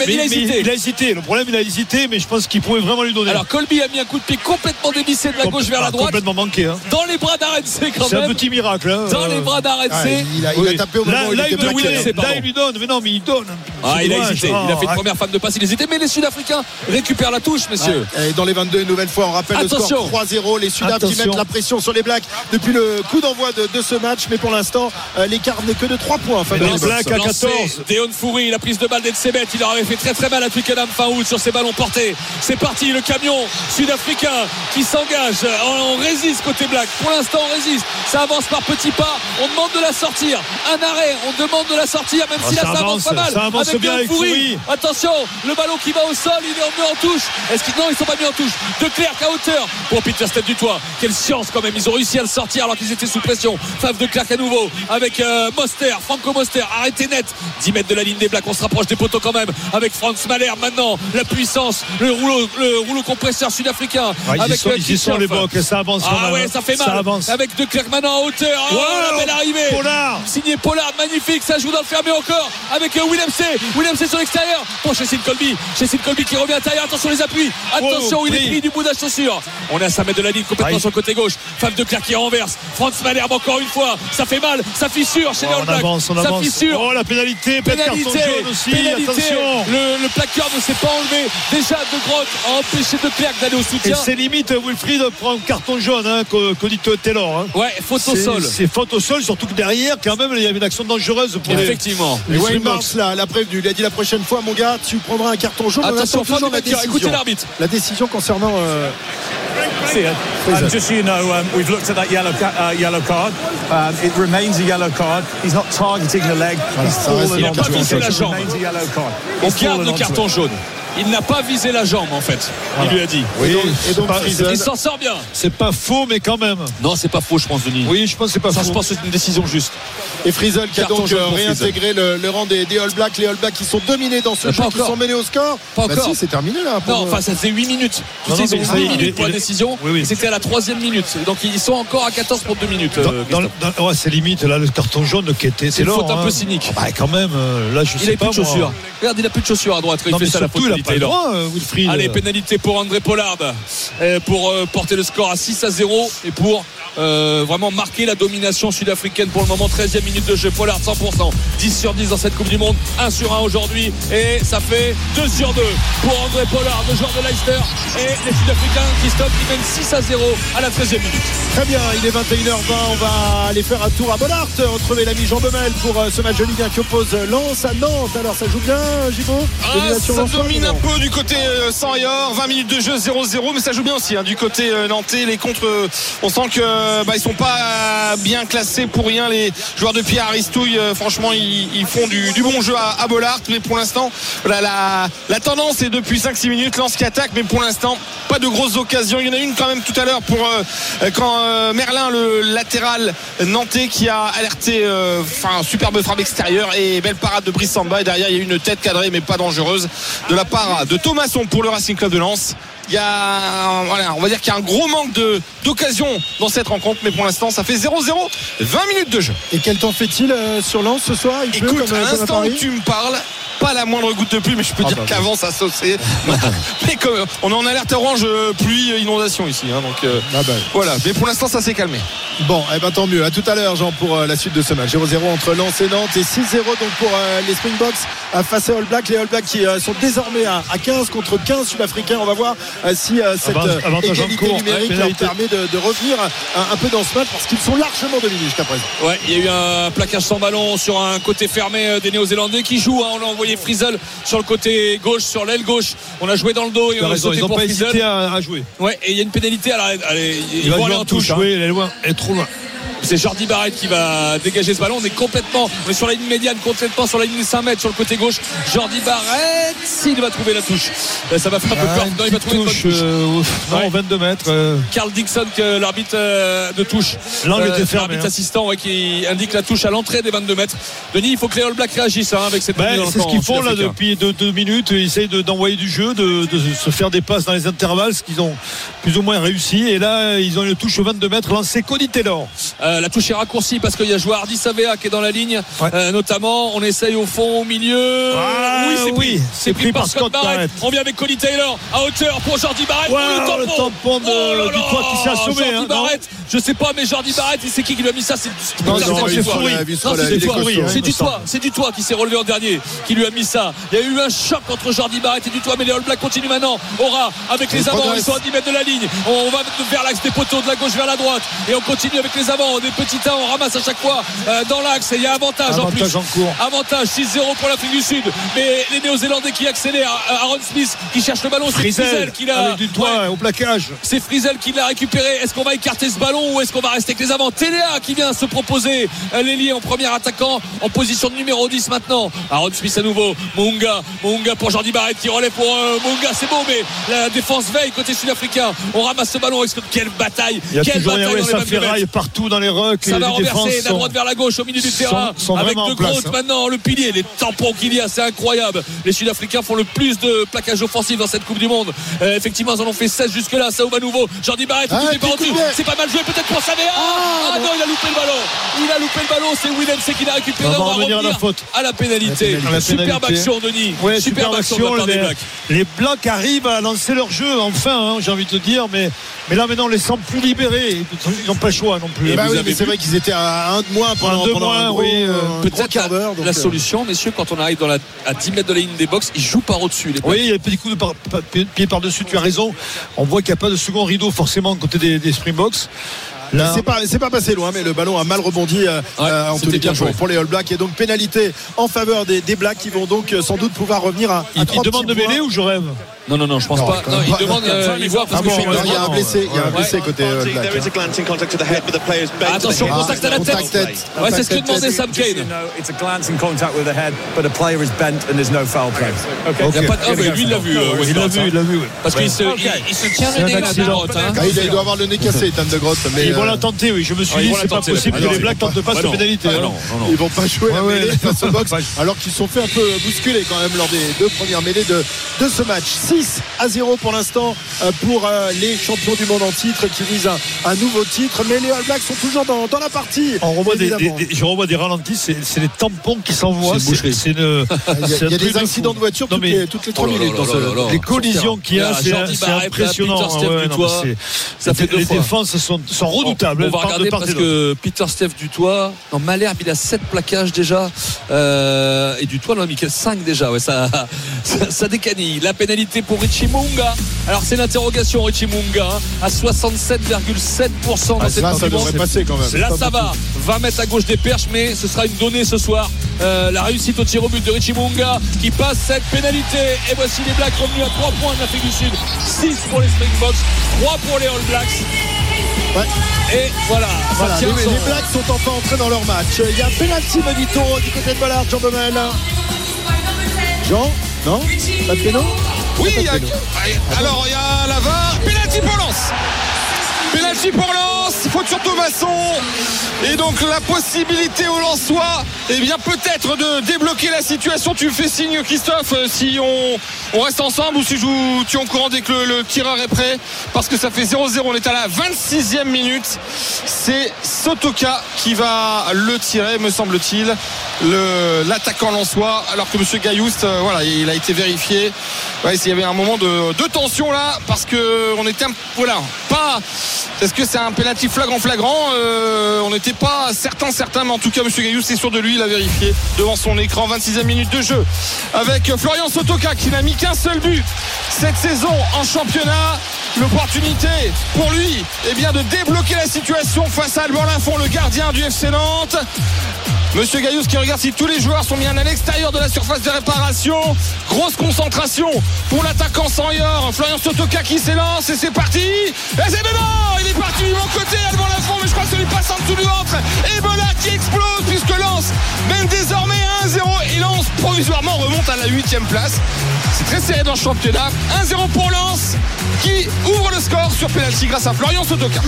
Il a hésité. Le problème, il a hésité, mais je pense qu'il pouvait vraiment lui donner. Alors, Colby a mis un coup de pied complètement dévissé de la gauche vers la Ah, droite. Complètement manqué. Hein. Dans les bras d'Arrête C quand C'est un même. petit miracle. hein. Dans les bras d'Arrête Ah, C. il, a, il a Oui. tapé au moment Là, où il là, était il plaqué. Là, il lui donne. Mais non, mais il donne. Ah, il a hésité. Il a fait une Ah, première femme de passe. Il hésitait. Mais les Sud-Africains récupèrent la touche, messieurs. Et dans les 22, une nouvelle fois, on rappelle le Attention. score 3-0. Les Sudaf qui Attention. mettent la pression sur les Blacks depuis le coup d'envoi de, de ce match. Mais pour l'instant, euh, l'écart n'est que de 3 points. en faveur les Blacks à Lancé 14. Deon Foury, la prise de balle d'Edsebet, il leur avait fait très très mal à Twickenham fin août sur ses ballons portés. C'est parti, le camion sud-africain qui s'engage. On, on résiste côté Black. Pour l'instant, on résiste. Ça avance par petits pas. On demande de la sortir. Un arrêt, on demande de la sortir, même Ah, si là ça ça avance pas mal. ça avance avec bien avec Foury. Attention, le ballon qui va au sol, il est remis en touche. Est-ce qu'ils non, ils sont pas mis en touche. De Clerc à hauteur pour Peter Step du toit. Quelle science quand même. Ils ont réussi à le sortir alors qu'ils étaient sous pression. Fave de Clerc à nouveau avec euh, Moster, Franco Moster. Arrêtez net. 10 mètres de la ligne des Blacks. On se rapproche des poteaux quand même avec Franz Mahler maintenant. La puissance, le rouleau, le rouleau compresseur sud-africain. Ah, y avec sont, ils sont les. Bocs. Ça avance Ah ouais, ça fait mal. Ça avance. Avec De maintenant en hauteur. Oh, Wow, la belle arrivée. Pollard. Signé Pollard, magnifique, ça joue dans le fermé encore avec Willem C. Willem C sur l'extérieur pour Chessin Colby. Chessin Colby qui revient à l'intérieur, attention les appuis. Attention, Oh, il est pris. du bout de la chaussure. On est à 5 mètres de la ligne complètement Aïe. sur le côté gauche. Fave de Clerc qui renverse. Franz Malherbe encore une fois. Ça fait mal, ça fissure chez Oh, les All on Blacks. avance, on ça avance. fissure. Oh, la pénalité. Pénalité, jaune aussi. pénalité. Attention. Le, le plaqueur ne s'est pas enlevé. Déjà, De Grotte a empêché De Clerc d'aller au Et soutien. c'est limite, Wilfried prend un carton jaune, hein, que, que dit Taylor. Hein. Ouais, faute au C'est- sol. C'est faute au sol, surtout que derrière, quand même, il y avait une action dangereuse pour les. Effectivement. Et les. Mars là, l'a prévenu. Il a dit la prochaine fois, mon gars, tu prendras un carton jaune. On Attention, attend toujours du la décision. Écoutez l'arbitre. La décision concernant. euh, And just so you know, um, we've looked at that yellow, ca- uh, yellow card. Um, it remains a yellow card. He's not targeting the leg. He's fallen onto it. It remains a yellow card. On He's garde fallen le carton jaune. Il n'a pas visé la jambe en fait. Il lui a dit. Et donc, et c'est donc pas- Friesen, Il s'en sort bien. C'est pas faux, mais quand même. Non, c'est pas faux, je pense, Denis. Oui, je pense que c'est pas Ça, faux. je pense que c'est une décision juste. Et Frizzle qui a donc euh, réintégré le, le rang des, des All Blacks. Les All Blacks qui sont dominés dans ce jeu, qui sont menés au score. Pas Bah encore. si, c'est terminé là. pour, Non, euh, enfin, ça faisait 8 minutes. Tu Non, sais, non, ils ont mais ça, 8 il- minutes il- pour la il- décision. Oui, oui. Et C'était à la troisième minute. Donc, ils sont encore à 14 pour 2 minutes. Dans- euh, ouais, c'est limite là le carton jaune qui était C'est une faute un hein. peu cynique. Bah, quand même, euh, là je Il sais n'a pas. plus de chaussures. Regarde, il a plus de chaussures à droite. Il fait ça la faute droit, euh, Wilfried. Allez, pénalité pour André Pollard euh, pour euh, porter le score à 6 à 0 et pour euh, vraiment marquer la domination sud-africaine pour le moment. 13e minute de jeu. Pollard 100%. 10 sur 10 dans cette Coupe du Monde. 1 sur 1 aujourd'hui. Et ça fait 2 sur 2 pour André Pollard, le joueur de Leicester. Et les Sud-Africains qui stoppent, qui mènent 6 à 0 à la 13e minute. Très bien, il est 21h20. On va aller faire un tour à Bollard. Retrouver l'ami Jean Bemel pour ce match de Ligue 1 qui oppose Lens à Nantes. Alors ça joue bien, Gibaud? Ah, ça domine un peu du côté euh, sans et or 20 minutes de jeu 0-0 mais ça joue bien aussi hein, du côté euh, nantais. Les contre euh, on sent que bah, ils sont pas bien classés pour rien les joueurs de Pierre Aristouille franchement ils, font du, bon jeu à, à Bollard mais pour l'instant la, tendance est depuis 5-6 minutes Lance qui attaque mais pour l'instant pas de grosses occasions. Il y en a une quand même tout à l'heure pour quand Merlin le latéral nantais qui a alerté enfin superbe frappe extérieure et belle parade de Brice Samba. Et derrière il y a une tête cadrée mais pas dangereuse de la de Thomasson pour le Racing Club de Lens. Il y a voilà, on va dire qu'il y a un gros manque de d'occasion dans cette rencontre mais pour l'instant ça fait 0-0 20 minutes de jeu. Et quel temps fait-il euh, sur Lens ce soir? Il écoute euh, comme à l'instant où tu me parles pas la moindre goutte de pluie mais je peux Ah dire bah, qu'avant ça sauçait mais comme on est en alerte orange euh, pluie euh, inondation ici hein, donc euh, Ah bah. voilà mais pour l'instant ça s'est calmé Bon, eh ben tant mieux. À tout à l'heure, Jean, pour euh, la suite de ce match. 0-0 entre Lens et Nantes et 6-0 donc pour euh, les Springboks euh, face aux All Blacks. Les All Blacks qui euh, sont désormais à, à 15 contre 15 Sud-Africains. On va voir euh, si euh, cette euh, en égalité cours, numérique ouais, leur permet de, de revenir un, un peu dans ce match parce qu'ils sont largement dominés jusqu'à présent. Ouais, il y a eu un plaquage sans ballon sur un côté fermé des Néo-Zélandais qui jouent. hein. On a envoyé Frizzle sur le côté gauche, sur l'aile gauche. On a joué dans le dos et on a raison, sauté ils pour pas hésité Frizzle. à, à jouer. Ouais, et il y a une pénalité. Alors, allez, ils Il va vont jouer aller en touche. touche, hein. oui, elle est loin, elle est trop loin. C'est Jordi Barrett qui va dégager ce ballon. On est complètement, on est sur la ligne médiane, complètement sur la ligne des 5 mètres sur le côté gauche. Jordi Barrett, s'il va trouver la touche. Euh, Ça va faire un peu Ah, peur. une Non, il va trouver une touche, touche. euh, ouf, non, Ouais. 22 mètres. euh, Carl Dixon, que l'arbitre de touche. L'angle était fermé, L'arbitre hein. assistant ouais, qui indique la touche à l'entrée des 22 mètres. Denis, il faut que les All Blacks réagissent hein, avec cette le c'est ce qu'ils font là depuis deux, deux minutes. Ils essayent de- d'envoyer du jeu, de, de se faire des passes dans les intervalles, ce qu'ils ont plus ou moins réussi. Et là, ils ont une touche au 22 mètres lancée Cody Taylor. Euh, la touche est raccourcie parce qu'il y a joueur Hardy Savea qui est dans la ligne, Ouais. Euh, notamment. On essaye au fond, au milieu. Ah, oui, c'est oui, pris. c'est pris par Scott Barrett. On vient avec Cody Taylor à hauteur pour Jordi Barrett. Ouais, Oh, le tampon de- Oh du toit qui s'est assommé, Jordi hein, non Barrett, je sais pas, mais Jordi Barrett, c'est qui qui lui a mis ça C'est du toit. C'est du toit. Qui s'est relevé en dernier, qui lui a mis ça. Il y a eu un choc entre Jordi Barrett et du toit, mais les All Blacks continuent maintenant. Aura avec les avants, ils sont à 10 mètres de la ligne. On va vers l'axe des poteaux, de la gauche vers la droite, et on continue avec les avants. Des petits tas, on ramasse à chaque fois euh, dans l'axe. Et il y a avantage, en plus. Avantage en cours. Avantage 6-0 pour l'Afrique du Sud. Mais les Néo-Zélandais qui accélèrent. Euh, Aaron Smith qui cherche le ballon. C'est Frizel qui l'a. avec du toit Ouais. au plaquage. C'est Frizel qui l'a récupéré. Est-ce qu'on va écarter ce ballon ou est-ce qu'on va rester avec les avants? Téléa qui vient se proposer euh, l'ailier en premier attaquant en position de numéro 10 maintenant. Aaron Smith à nouveau. Munga. Munga pour Jordi Barrett qui relève pour euh, Munga. C'est beau, mais la défense veille côté sud-africain. On ramasse ce ballon. Quelle bataille Il y a Quelle bataille dans les ça 22 mètres. ferraille partout dans les rucks. Ça va renverser la droite vers la gauche au milieu du terrain. avec De Groot hein. maintenant le pilier les tampons qu'il y a c'est incroyable. Les Sud-Africains font le plus de plaquage offensif dans cette Coupe du Monde. Euh, effectivement ils en ont fait 16 jusque là ça va nouveau Jordi Barrett Ah, c'est pas mal joué peut-être pour Savea ah, non il a loupé le ballon. Il a loupé le ballon c'est Willem c'est qui l'a récupéré. On va revenir à la faute. à la pénalité. À superbe action Denis. Ouais, superbe action de les, Blacks les Blacks. Arrivent à lancer leur jeu, enfin, hein, j'ai envie de te dire, mais, mais là maintenant on les sent plus libérés. Ils n'ont pas le choix non plus. Eh ben oui, avez mais c'est vrai qu'ils étaient à un de moins pendant, Un de pendant un moins, gros, oui, euh, un gros peut-être quart d'heure. la, euh, solution messieurs quand on arrive dans la, à 10 mètres de la ligne des box ils jouent par au-dessus les. Oui, il y a un petit coup de par- par- pied par-dessus, tu as raison. On voit qu'il n'y a pas de second rideau forcément côté des, des Springboks. Là, C'est pas, c'est pas passé loin, mais le ballon a mal rebondi euh, Ouais, euh, en tous c'était les cas bien pour, joué. pour les All Blacks. Et donc pénalité en faveur des, des Blacks qui vont donc euh, sans doute pouvoir revenir à, à il, il trois demande de mêler ou je rêve? Non, non, non, je pense Non, pas. Non, il pas. demande, euh, il voit parce Ah que bon, je suis alors, il y a un blessé, il y a un ouais. blessé côté euh, Guaranteed, Black. there is a glancing contact to the head, but the player's bent. Attention, contact à la tête. Tête. Ouais, c'est ce que demandait. Sam Kane. it's a glancing contact with the head, but the player is bent and there's no foul play. Okay. Il y a pas de- ah, mais lui, il l'a vu. euh, Il l'a vu, hein. il l'a vu. ouais. Parce qu'il se, Ok. il, il se tient le nez là, accident. droite, hein. Ah, il, doit avoir le nez cassé, Ethan de Grosse. Mais Ils vont euh, la tenter, oui. Je me suis Ah, dit, la c'est pas possible la que les. Blacks tentent pas Bah cette pénalité. Ah hein. non, non, non. ils vont pas jouer la Ouais, ouais. mêlée face au box alors qu'ils se sont fait un peu bousculer quand même lors des deux premières mêlées de, de ce match 6 à 0 pour l'instant euh, pour euh, les champions du monde en titre qui visent un, un nouveau titre mais les All Blacks sont toujours dans, dans la partie On revoit des, évidemment. des- des- je revois des ralentis, c'est c'est les tampons qui s'envoient. C'est une il y a, y des de accidents fou. de voiture Non, toutes, mais- les, toutes les 3 Oh là minutes là dans là ce- là là. les collisions qu'il y a, c'est impressionnant. Peter Steph Ouais, du non, toit. mais c'est- Ça fait deux les fois. défenses sont, sont redoutables. On va regarder parce que Peter Steph du toit, non Malherbe il a 7 plaquages déjà Euh, et du toit non Michael 5 déjà ouais ça ça, ça décanille la pénalité pour Richie Munga. Alors c'est l'interrogation Richie Munga hein, à 67,7% dans Ah, cette là ça du Monde. devrait passer quand même. Là ça va. 20 mètres à gauche des perches mais ce sera une donnée ce soir. Euh, la réussite au tir au but de Richie Munga qui passe cette pénalité. Et voici les Blacks revenus à 3 points de l'Afrique du Sud. 6 pour les Springboks 3 pour les All Blacks. Ouais. et voilà, les, les Blacks sont enfin entrés dans leur match. Il y a penalty Benito du côté de Ballard, Jean Baumel. Jean Non Pas de péno Oui, il y a- alors il y a la VAR. Penalty pour Lens. Penalty pour Lens, faute sur Thomasson. Et donc la possibilité au Lensois, eh bien peut-être de débloquer la situation. Tu me fais signe Christophe euh, si on, reste ensemble ou si je- tu es au courant dès que le, tireur est prêt. Parce que ça fait 0-0, on est à la 26e minute. C'est Sotoka qui va le tirer, me semble-t-il. Le- L'attaquant lensois, alors que Monsieur Gailloust, euh, voilà, il a été vérifié. Il y avait un moment de, de tension là, parce que on était un, voilà, pas. Est-ce que c'est un penalty flagrant flagrant Euh, On n'était pas certain certain, mais en tout cas Monsieur Gailloust c'est sûr de lui, il a vérifié devant son écran. 26e minute de jeu avec Florian Sotoka qui n'a mis qu'un seul but cette saison en championnat. L'opportunité pour lui, eh bien, de débloquer la situation face à Alban Lafont, le gardien du FC Nantes. Monsieur Gaillous qui regarde si tous les joueurs sont bien à l'extérieur de la surface de réparation. Grosse concentration pour l'attaquant sans Yor. Florian Sotoka qui s'élance et c'est parti. Et c'est Béban Il est parti du bon côté, Alban Lafont, mais je crois que ça lui passe en dessous du ventre. Et Bola qui explose puisque Lens mène désormais 1-0 et Lens provisoirement remonte à la 8 place. C'est très serré dans le championnat. 1-0 pour Lens qui ouvre le score sur penalty grâce à Florian Sotoka.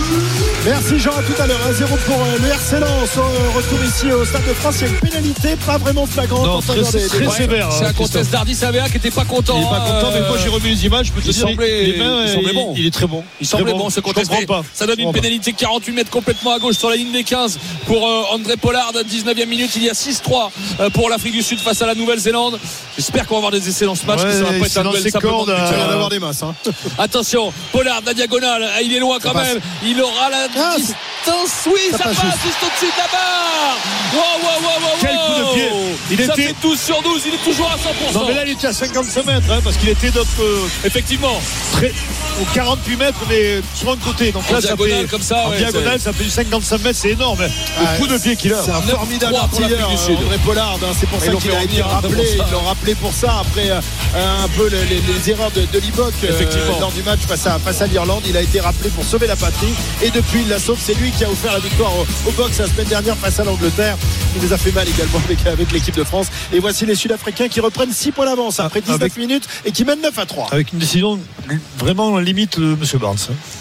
Merci Jean, à tout à l'heure. 1-0 pour euh, le RC Lens. Au retour ici au Stade de France, il y a une pénalité pas vraiment flagrante Non, en très- des, des très sévère. C'est hein, un contest d'Ardi Savea qui était pas content. Il est pas content, mais moi j'ai revu les images. Je peux te il dire, semblait- les mains, il semblait bon. Il est très bon. Il semblait bon, ce Je contest. pas. Ça donne une pénalité 48 mètres complètement à gauche sur la ligne des 15 pour euh, André Pollard. 19e minute, il y a 6-3 euh, pour l'Afrique du Sud face à la Nouvelle-Zélande. J'espère qu'on va avoir des essais dans ce match. Ouais, c'est un dans ses cordes, de Il va avoir des masses. hein. Attention, Pollard, la diagonale, Ah, il est loin quand même. Il aura la Oui, ça ça, passe passe juste. juste au-dessus de la barre. Wow, wow, wow, wow, Quel coup de pied. Il ça était- fait 12 sur 12. Il est toujours à 100%. Non, mais là, il était à 55 mètres, hein, parce qu'il était donc, euh, Effectivement. très, aux 48 mètres, mais sur un côté. Donc En là, ça fait, comme ça, en ouais, diagonale, ça fait du 55 mètres, c'est énorme. hein. Le coup de pied qu'il a. C'est un 9-3 formidable artilleur. André Pollard. hein. C'est pour ça qu'il a été rappelé. Ils l'ont rappelé pour ça après euh, un peu les, les- les erreurs de, de Liboc euh, Effectivement. lors du match face à, face à l'Irlande. Il a été rappelé pour sauver la patrie. Et depuis, il la sauve. C'est lui qui a offert la victoire au, au box la semaine dernière face à l'Angleterre. Il nous a fait mal également avec, avec l'équipe de France. Et voici les Sud-Africains qui reprennent 6 points d'avance après 19 Avec- minutes et qui mènent 9 à 3. Avec une décision vraiment limite de M. Barnes.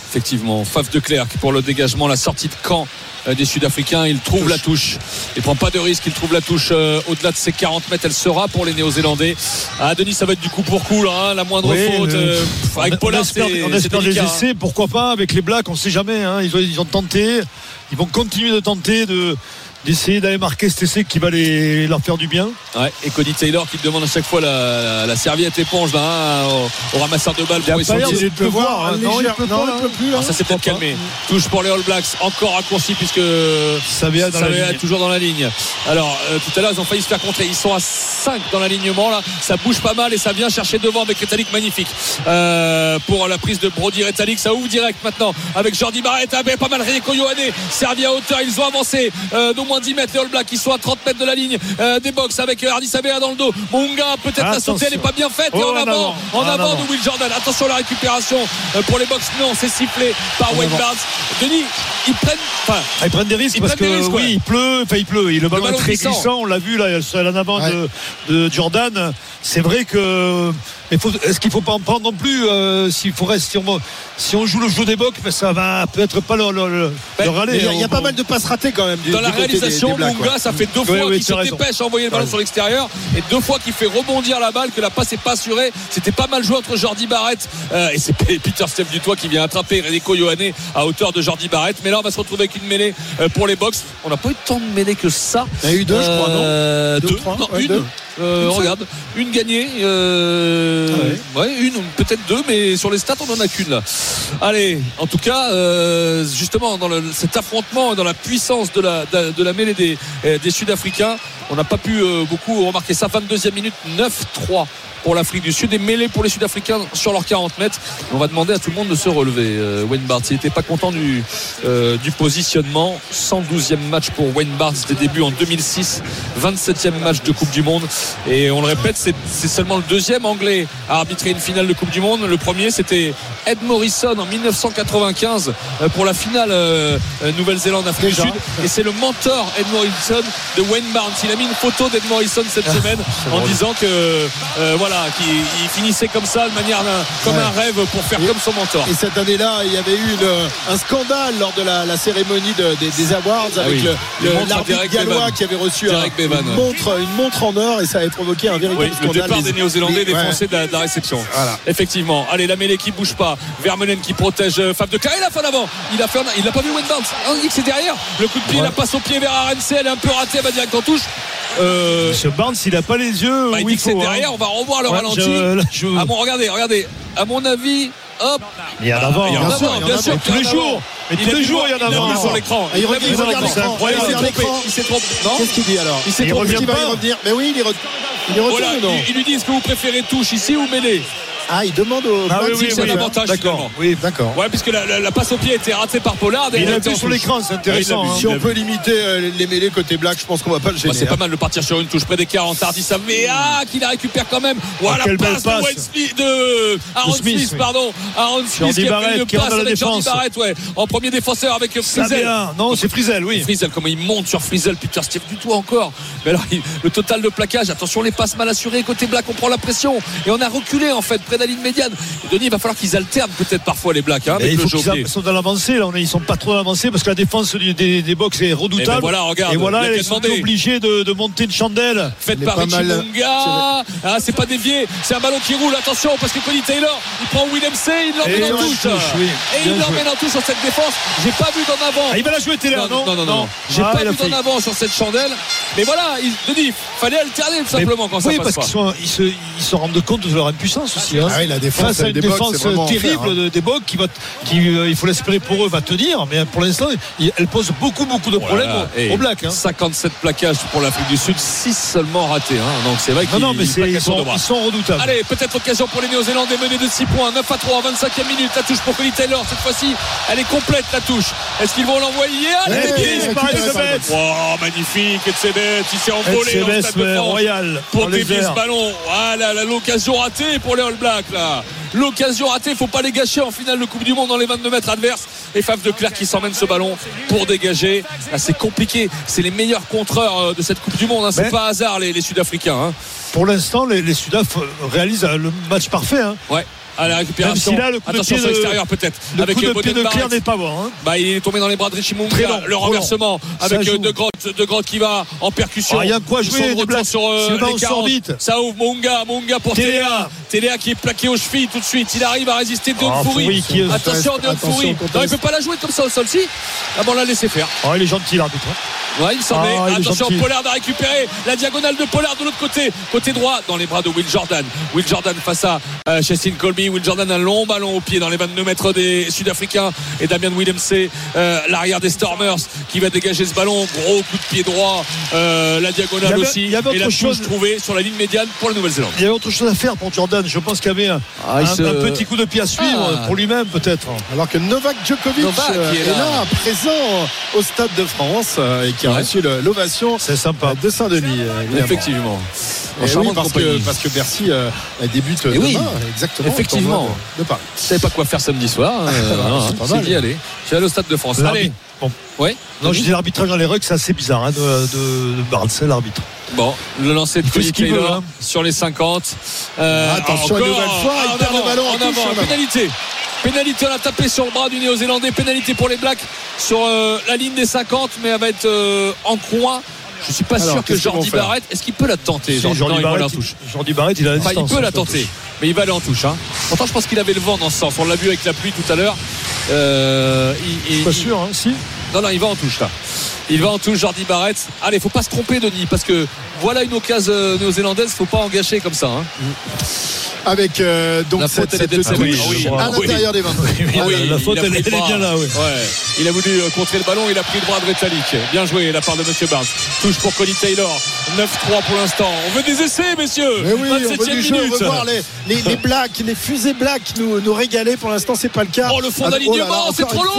Effectivement, Faf de Clerc pour le dégagement, la sortie de camp euh, des Sud-Africains. Il trouve la touche. Il prend pas de risque. Il trouve la touche euh, au-delà de ses 40 mètres. Elle sera pour les Néo-Zélandais. Ah, Denis, ça va être du coup pour coup, là, hein, la moindre Oui, faute. euh, pff, avec on, Pollard, on espère des délicat, hein. essais, pourquoi pas avec les Blacks, on sait jamais. hein. Ils, ont, ils ont tenté, ils vont continuer de tenter de d'essayer d'aller marquer cet essai qui va les, leur faire du bien. Ouais, et Cody Taylor qui demande à chaque fois la, la- la serviette éponge là, hein, au, au ramasseur de balles Il a pour pas l'air de pleuvoir. hein. Non, il peut non, pas. il peut plus. là. Alors ça s'est peut-être calmé. Touche pour les All Blacks, encore raccourci puisque Savea dans la Savea ligne. toujours dans la ligne. Alors euh, tout à l'heure ils ont failli se faire contrer. Ils sont à 5 dans l'alignement là. Ça bouge pas mal et ça vient chercher devant avec Rétalic magnifique. Euh, pour la prise de Brody Rétalic, ça ouvre direct maintenant avec Jordi Barrett. Ah, pas mal René Yohanné servi à hauteur. Ils ont avancé euh, d'au moins 10 mètres les All Blacks qui sont à 30 mètres de la ligne euh, des box avec euh, Hardy Sabea dans le dos Munga peut-être la sautée elle n'est pas bien faite et en en avant avant. en avant avant. de Will Jordan attention à la récupération euh, pour les box non c'est sifflé par Wayne Barnes Denis ils prennent enfin Ils prennent des risques parce que risques, oui, ouais. il pleut, enfin il pleut, et le ballon, ballon est très glissant. glissant. on l'a vu là, en avant Ouais. de, de Jordan. C'est vrai que mais faut- est-ce qu'il faut pas en prendre non plus euh, s'il faut rester, si on, si on joue le jeu des bocs, ben, ça va peut-être pas le, le, le- Ben, le râler. Mais Il y a, il y a On- pas mal de passes ratées quand même. Du, dans la du côté des- réalisation, des Blacks, Munga, ça fait deux Oui, fois oui, qu'il se raison. dépêche à envoyer le ballon sur l'extérieur et deux fois qu'il fait rebondir la balle, que la passe n'est pas assurée. C'était pas mal joué entre Jordi Barrett euh, et c'est Peter Steph Dutoit qui vient attraper Reneko Yohanné à hauteur de Jordi Barrett. Mais là, on va se retrouver avec une mêlée euh, pour les box. On n'a pas eu tant de mêlées que ça. Il y en a eu deux, je crois, non Deux trois non, Ouais, une. deux. Euh, regarde, une gagnée. euh, ouais. une, peut-être deux, mais sur les stats, on en a qu'une là. Allez, en tout cas, euh, justement, dans le- cet affrontement, dans la puissance de la, de, de la mêlée des, euh, des Sud-Africains, on n'a pas pu euh, beaucoup remarquer ça. 22e minute, 9-3 pour l'Afrique du Sud et mêlée pour les Sud-Africains sur leurs 40 mètres. On va demander à tout le monde de se relever. Euh, Wayne Barnes, il n'était pas content du, euh, du positionnement. 112e match pour Wayne Barnes des débuts en 2006, 27e match de Coupe du Monde. Et on le répète, c'est seulement le deuxième anglais à arbitrer une finale de Coupe du Monde. Le premier, c'était Ed Morrison en 1995 euh, pour la finale euh, Nouvelle-Zélande-Afrique du. Sud. Et c'est le mentor Ed Morrison de Wayne Barnes. Il a mis une photo d'Ed Morrison cette semaine en disant que euh, voilà, qu'il il finissait comme ça, de manière comme Ouais. un rêve pour faire comme son mentor. Et cette année-là, il y avait eu une- un scandale lors de la, la cérémonie de- des, des awards Ah avec oui. le- l'arbitre gallois qui avait reçu un- une, ouais. montre, une montre en or et ça avait provoqué un véritable Oui, le scandale. départ des Néo-Zélandais, des ouais. Français de la, de la réception. Voilà. Effectivement. Allez, la mêlée qui bouge pas. Vermeulen qui protège euh, Fab de Clerc. Il a fait en avant. Il a fait il n'a pas vu Wayne Barnes. On dit que c'est derrière. Le coup de pied, la passe au pied vers RNC. Elle est un peu ratée. Elle va direct en touche. Euh, Monsieur Barnes, il a pas les yeux bah, il dit que c'est hein. derrière. On va revoir le Ouais, ralenti. je- là, je- Ah bon, regardez, regardez. À mon avis, hop. Il y en a avant. Il y en a Bien sûr, avant, il y en bien a sûr. avant. Tous les qu'il y en a avant. jours. Mais Il tous a les jours, voir- il y en a avant. vu sur l'écran. Ah, il il sur l'écran. Il Il s'est trompé. l'écran. Il s'est trompé. Non Qu'est-ce qu'il dit alors Il s'est Il trompé. revient qu'il va y revenir Mais oui, il est, re- il est retourné Voilà, ou non il, il lui dit est-ce que vous préférez touche ici ou mêlée Ah, il demande au Ah oui, oui, c'est c'est un un avantage D'accord. finalement. Oui. D'accord. Ouais, puisque la, la- la passe au pied était ratée par Pollard. et Il a vu sur l'écran, c'est intéressant. L'a hein. Si on peut limiter euh, les mêlées côté Black, je pense qu'on va pas le Bah, gêner. c'est pas hein. mal de partir sur une touche près des 40 Hardy mais ah qui la récupère quand même voilà quelle passe, passe. de, Smith, de Aaron De Smith, Smith, oui. pardon Aaron Smith Jordi qui a fait Barrett une passe la avec Jordi défense. Barrett ouais, en premier défenseur avec Ça Frizel. Non, c'est Frizel, oui. Frizel, comment il monte sur Frizel, Peter Steve du tout encore. Mais alors, le total de plaquage, attention, les passes mal assurées, côté Black, on prend la pression. Et on a reculé, en fait, près de la ligne médiane. Et Denis, il va falloir qu'ils alternent peut-être parfois les Blacks, hein, Et avec le faut a- sont dans l'avancée. Là, on est- ils sont pas trop dans l'avancée parce que la défense des, des box est Eh redoutable. ben voilà, regarde, Et voilà, ils sont obligés de, de monter une chandelle. Faites par pas Richie mal Munga. Ah, c'est pas dévié. C'est un ballon qui roule. Attention, parce que Cody Taylor, il prend Willem C. Il l'emmène Et en il touche. oui. Et il l'emmène en touche sur cette défense. J'ai pas vu d'en avant. Ah, il va la jouer télé, Non, non, non, non, non. J'ai Ah, pas vu d'en avant sur cette chandelle. Mais voilà, il, Denis, fallait alterner tout Mais- simplement quand ça oui, passe parce pas. qu'ils ils ils se rendent compte de leur impuissance aussi. Hein. Ah oui, la défense, Face à une des défense terrible enfer, hein. de- des Bucks qui va, qui, euh, il faut l'espérer pour eux, va tenir. Mais pour l'instant, elle pose beaucoup, beaucoup de problèmes Voilà. aux, Et aux Blacks. hein. 57 plaquages pour l'Afrique du Sud, 6 seulement ratés. hein. Donc c'est vrai Non, qu'ils non, mais ils à de sont, ils sont redoutables. Allez, peut-être occasion pour les Néo-Zélandais menés de 6 points, 9 à 3, 25e minute, la touche pour Colin Taylor. Cette fois-ci, elle est complète la touche. Est-ce qu'ils vont l'envoyer? Ce ça, bête. Oh, magnifique, il s'est envolé dans le LCBS, stade de mais France royal. pour dévier ce ballon. Voilà, là, l'occasion ratée pour les All Blacks L'occasion ratée, faut pas les gâcher en finale de Coupe du Monde dans les 22 mètres adverses. Et Faf de Clerc qui s'emmène ce ballon pour dégager. Là, c'est compliqué. C'est les meilleurs contreurs euh, de cette Coupe du Monde. hein. C'est pas hasard les, les Sud-Africains. hein. Pour l'instant, les, les Sudaf réalisent euh, le match parfait. hein. Ouais. À la récupération. Même si là, le coup de Attention pied sur l'extérieur peut-être. Le Avec coup de euh, pied de Claire n'est pas bon. hein. Bah, il est tombé dans les bras de Richie Munga. Le renversement avec euh. De Grotte, De Grotte qui va en percussion. Ah, il y a quoi jouer, des retour sur euh, Si le ballon les sort 40. vite. Ça ouvre Munga, Munga pour Téléa. Téléa. Qui est plaqué aux chevilles tout de suite. Il arrive à résister Deon Ah, qui est- Attention Deon conteste. Non, il peut pas la jouer comme ça au sol si. Ah bon, on l'a laissé faire. Oh, il est gentil, l'arbitre. hein. Ouais, il semblait. Ah, il est Attention, gentil. Pollard a récupéré la diagonale de Pollard de l'autre côté, côté droit, dans les bras de Will Jordan. Will Jordan face à euh, Colby. Will Jordan, un long ballon au pied dans les 22 mètres des Sud-Africains. Et Damien Williams, euh, l'arrière des Stormers, qui va dégager ce ballon. Gros coup de pied droit. Euh, la diagonale Il avait- aussi. il y avait et la autre chose. trouvée sur la ligne médiane pour la Nouvelle-Zélande. Il y avait autre chose à faire pour Jordan. Jordan. Je pense qu'il y avait un, Ah, un- se- un petit coup de pied à suivre Ah. pour lui-même, peut-être. Alors que Novak Djokovic Novak euh, qui est est, là. là. présent au Stade de France euh, et qui a Ouais. reçu l'ovation C'est sympa. de Saint-Denis. euh. Effectivement. En Et oui, charmante parce, que, parce que Bercy euh, débute Et demain, oui, exactement. effectivement. De, Paris. Je savais pas quoi faire samedi soir. non, c'est pas mal. d'y aller. Je vais aller au Stade de France. Allez. Bon. Ouais. Non, je dis l'arbitrage dans les rugs, c'est assez bizarre hein, de, de, de Barnes, l'arbitre. Bon, le lancer de Cody Taylor veut, hein. sur les 50. Euh, Attention, encore, une nouvelle fois, il perd le ballon, en touche, avant, pénalité. Pénalité, on a tapé sur le bras du Néo-Zélandais. Pénalité pour les Blacks sur euh, la ligne des 50, mais elle va être euh, en coin. Je suis pas Alors, sûr que Jordi Barrett, est-ce qu'il peut la tenter Jordi, Jordi non, il Barrett, touche. il- Jordi Barrett, il a la Enfin, il peut la tenter, mais il va aller en touche. Hein. Pourtant, je pense qu'il avait le vent dans ce sens. On l'a vu avec la pluie tout à l'heure. Euh, il- pas sûr, hein, si. non, non, il va en touche là. Il va en touche, Jordi Barrett. Allez, faut pas se tromper, Denis, parce que voilà une occasion euh, néo-zélandaise, faut pas en gâcher comme ça. hein. Avec euh, donc La faute, cette, elle est cette touche oui, à oui. l'intérieur des 20. Ah oui, la faute, il a elle, est bien là, oui. Ouais, il a voulu euh, contrer le ballon, il a pris le bras de Retallick. Bien joué la part de Monsieur Barnes. Touche pour Cody Taylor. 9-3 pour l'instant. On veut des essais, messieurs. Mais oui, on veut 27e du jeu, on minute. veut voir les, les, les blacks, les fusées black nous, nous régaler. Pour l'instant, c'est pas le cas. Oh le fond Ah, d'alignement, oh c'est trop long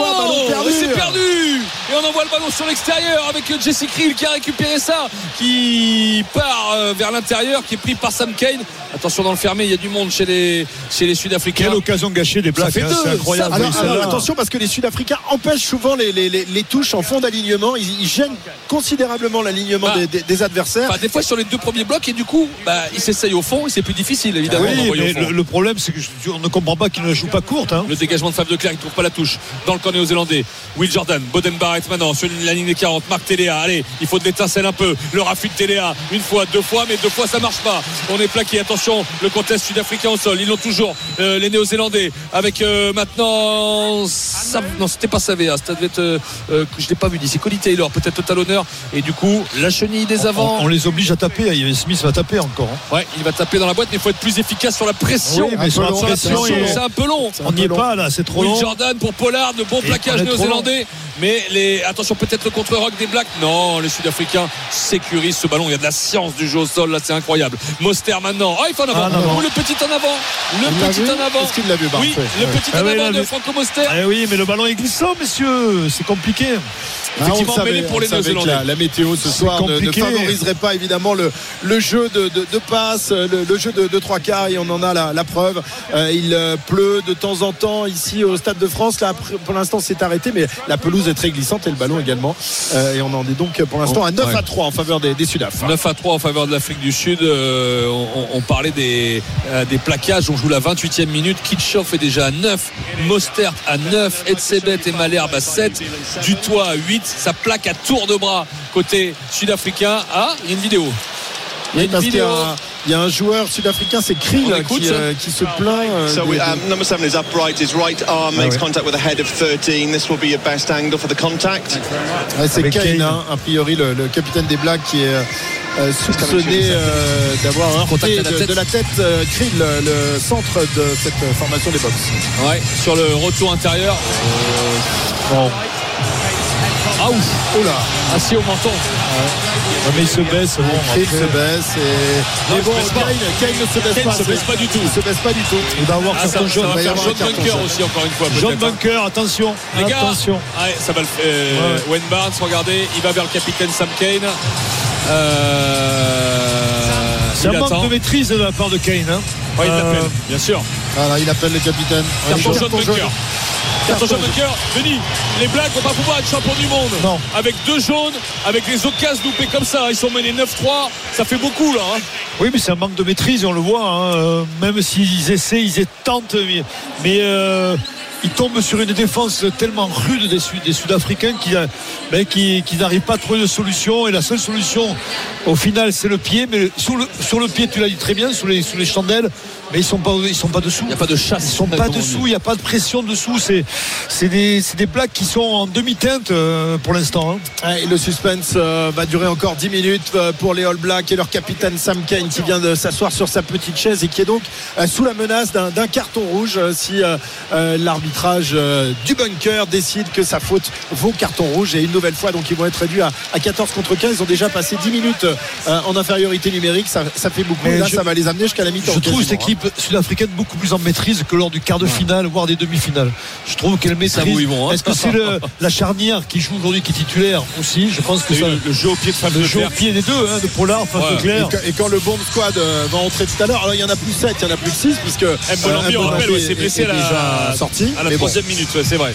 perdu. Et c'est perdu Et on envoie le ballon sur l'extérieur avec Jesse Krill qui a récupéré ça, qui part euh, vers l'intérieur, qui est pris par Sam Kane. Attention dans le fermé, il y a du monde chez les, chez les Sud-Africains. Quelle occasion gâchée des Blacks, hein, c'est incroyable. Alors, oui, alors, celle-là. attention parce que les Sud-Africains empêchent souvent les, les- les- les touches en fond d'alignement. Ils, ils gênent considérablement l'alignement Bah. des, des- des adversaires. Enfin, des fois sur les deux premiers blocs et du coup bah, il s'essaye au fond et c'est plus difficile évidemment Oui, mais le, le problème, c'est que je- on ne comprend pas qu'il ne joue pas courte. Hein. Le dégagement de Fab de Clerc, il ne trouve pas la touche dans le camp néo-zélandais. Will Jordan, Boden Barrett maintenant sur la ligne des 40. Marc Téléa, allez, il faut de l'étincelle un peu. Le raffut de Téléa, une fois, deux fois, mais deux fois ça marche pas. On est plaqué, attention, le contest sud-africain au sol. Ils l'ont toujours, euh, les néo-zélandais, avec euh, maintenant. Sa- Non, c'était pas Savea, ça devait être. euh, je l'ai pas vu d'ici. Cody Taylor, peut-être le talonneur. Et du coup, la chenille des avants. On, on les oblige à taper. Y avait Smith va taper encore. hein. Ouais, il va taper dans la boîte, mais il faut être plus efficace sur la pression. Oui, mais sur la long, pression, C'est un peu long. on n'y est pas là, c'est trop Will long. Jordan pour Pollard, de bon Et plaquage néo-zélandais. Mais les, attention peut-être le contre-rock des Blacks. Non, les Sud-Africains sécurisent ce ballon. Il y a de la science du jeu au sol, là c'est incroyable. Moster maintenant. Oh, il fait en avant. Ah, en avant. Oh, le petit en avant. Le petit en avant. Est-ce qu'il l'a vu, Barnes Oui, Ouais. le petit Ah en oui, avant de mais- Franco Moster. Eh oui, mais le ballon est glissant, messieurs. C'est compliqué. Ah, on Effectivement, savait, mêlé pour on les Néo-Zélandais. la, la météo ce soir ne, ne favoriserait pas évidemment le, le jeu de, de, de passe, le, le jeu de, de trois quarts et on en a la, la preuve. Euh, il euh, pleut de temps en temps ici au Stade de France. Là, pour l'instant, c'est arrêté, mais la pelouse est très glissante et le ballon également. Euh, et on en est donc pour l'instant à 9 Ouais. à 3 en faveur des, des Sudaf. 9 à 3 en faveur de l'Afrique du Sud. Euh, on, on parlait des, euh, des plaquages. On joue la 28e minute. Kitchoff est déjà à 9. Mostert à 9. Edsebet et Malherbe à 7. Dutoit à 8. Ça plaque à tour de bras côté sud-africain. Ah, il y a une vidéo. Il y a une Parce qu'il y, y a un joueur sud-africain, c'est Krill, qui, euh, qui se plaint. euh, So de- we, de- um, number seven is upright. His right arm makes contact with the head of 13. This will be your best angle for the contact. Ouais, c'est Kane, Kane. hein, a priori le, le capitaine des Blacks qui est euh, soupçonné euh, d'avoir Contact heurté à la de, tête. de la tête euh, Krill, le, le centre de cette euh, formation des box. Ouais, sur le retour intérieur. Bon. Ah ouf. Oh là, Assis au menton. Ouais, mais il se baisse. Bon, après, se baisse et Non, mais il bon, se baisse pas. Kane, Kane ne se baisse Kane pas. se baisse pas du tout. Il se baisse pas du tout. il va avoir Ah, ça, carton ça jaune. va faire carton bunker jaune. aussi encore une fois. John hein. Bunker, attention. Les gars, attention. Ouais, ça va le faire. Euh, Ouais. Wayne Barnes, regardez, il va vers le capitaine Sam Kane. Euh, C'est il un manque attend. de maîtrise de la part de Kane. hein. Ouais, il Euh, l'appelle, bien sûr. Voilà, il appelle le capitaine. Allez, jaune bunker. Bunker. Denis, les Blacks vont pas pouvoir être champions du monde. Non. Avec deux jaunes, avec les occasions loupées comme ça, ils sont menés 9-3. Ça fait beaucoup là. hein. Oui, mais c'est un manque de maîtrise, on le voit. hein. Euh, Même s'ils essaient, ils tentent, mais, euh, ils tombent sur une défense tellement rude des, Sud- des Sud-Africains qu'ils euh, ben, qui, qui n'arrivent pas à trouver de solution. Et la seule solution, au final, c'est le pied. Mais sur le, sur le pied, tu l'as dit très bien, sous les, sous les chandelles, mais ils sont pas, ils sont pas dessous. Il n'y a pas de chasse. Ils sont pas dessous, il n'y a pas de pression dessous. C'est, c'est des, c'est des plaques qui sont en demi-teinte euh, pour l'instant. hein. Ouais, et le suspense euh, va durer encore 10 minutes euh, pour les All Blacks et leur capitaine Sam Kane qui vient de s'asseoir sur sa petite chaise et qui est donc euh, sous la menace d'un d'un carton rouge euh, si l'arbitrage euh, du bunker décide que sa faute vaut carton rouge et une nouvelle fois donc ils vont être réduits à, à 14 contre 15 ils ont déjà passé 10 minutes euh, en infériorité numérique ça, ça fait beaucoup Mais là je- ça va les amener jusqu'à la mi-temps Je trouve quasiment, cette équipe sud-africaine beaucoup plus en maîtrise que lors du quart de finale, voire des demi-finales. Je trouve qu'elle maîtrise. hein. Est-ce que c'est le- la charnière qui joue aujourd'hui qui est titulaire aussi? Je pense que ça. le, le jeu au pied de Fab Le jeu au pied des deux, hein, de Pollard, face Ouais. de Claire. Et quand- Et quand le bomb squad euh, va entrer tout à l'heure, alors il y en a plus 7, il y en a plus 6, puisque euh, Mbolambi, on rappelle, ouais, est- s'est blessé est à la, déjà sorti. à la troisième minute, ouais, c'est vrai.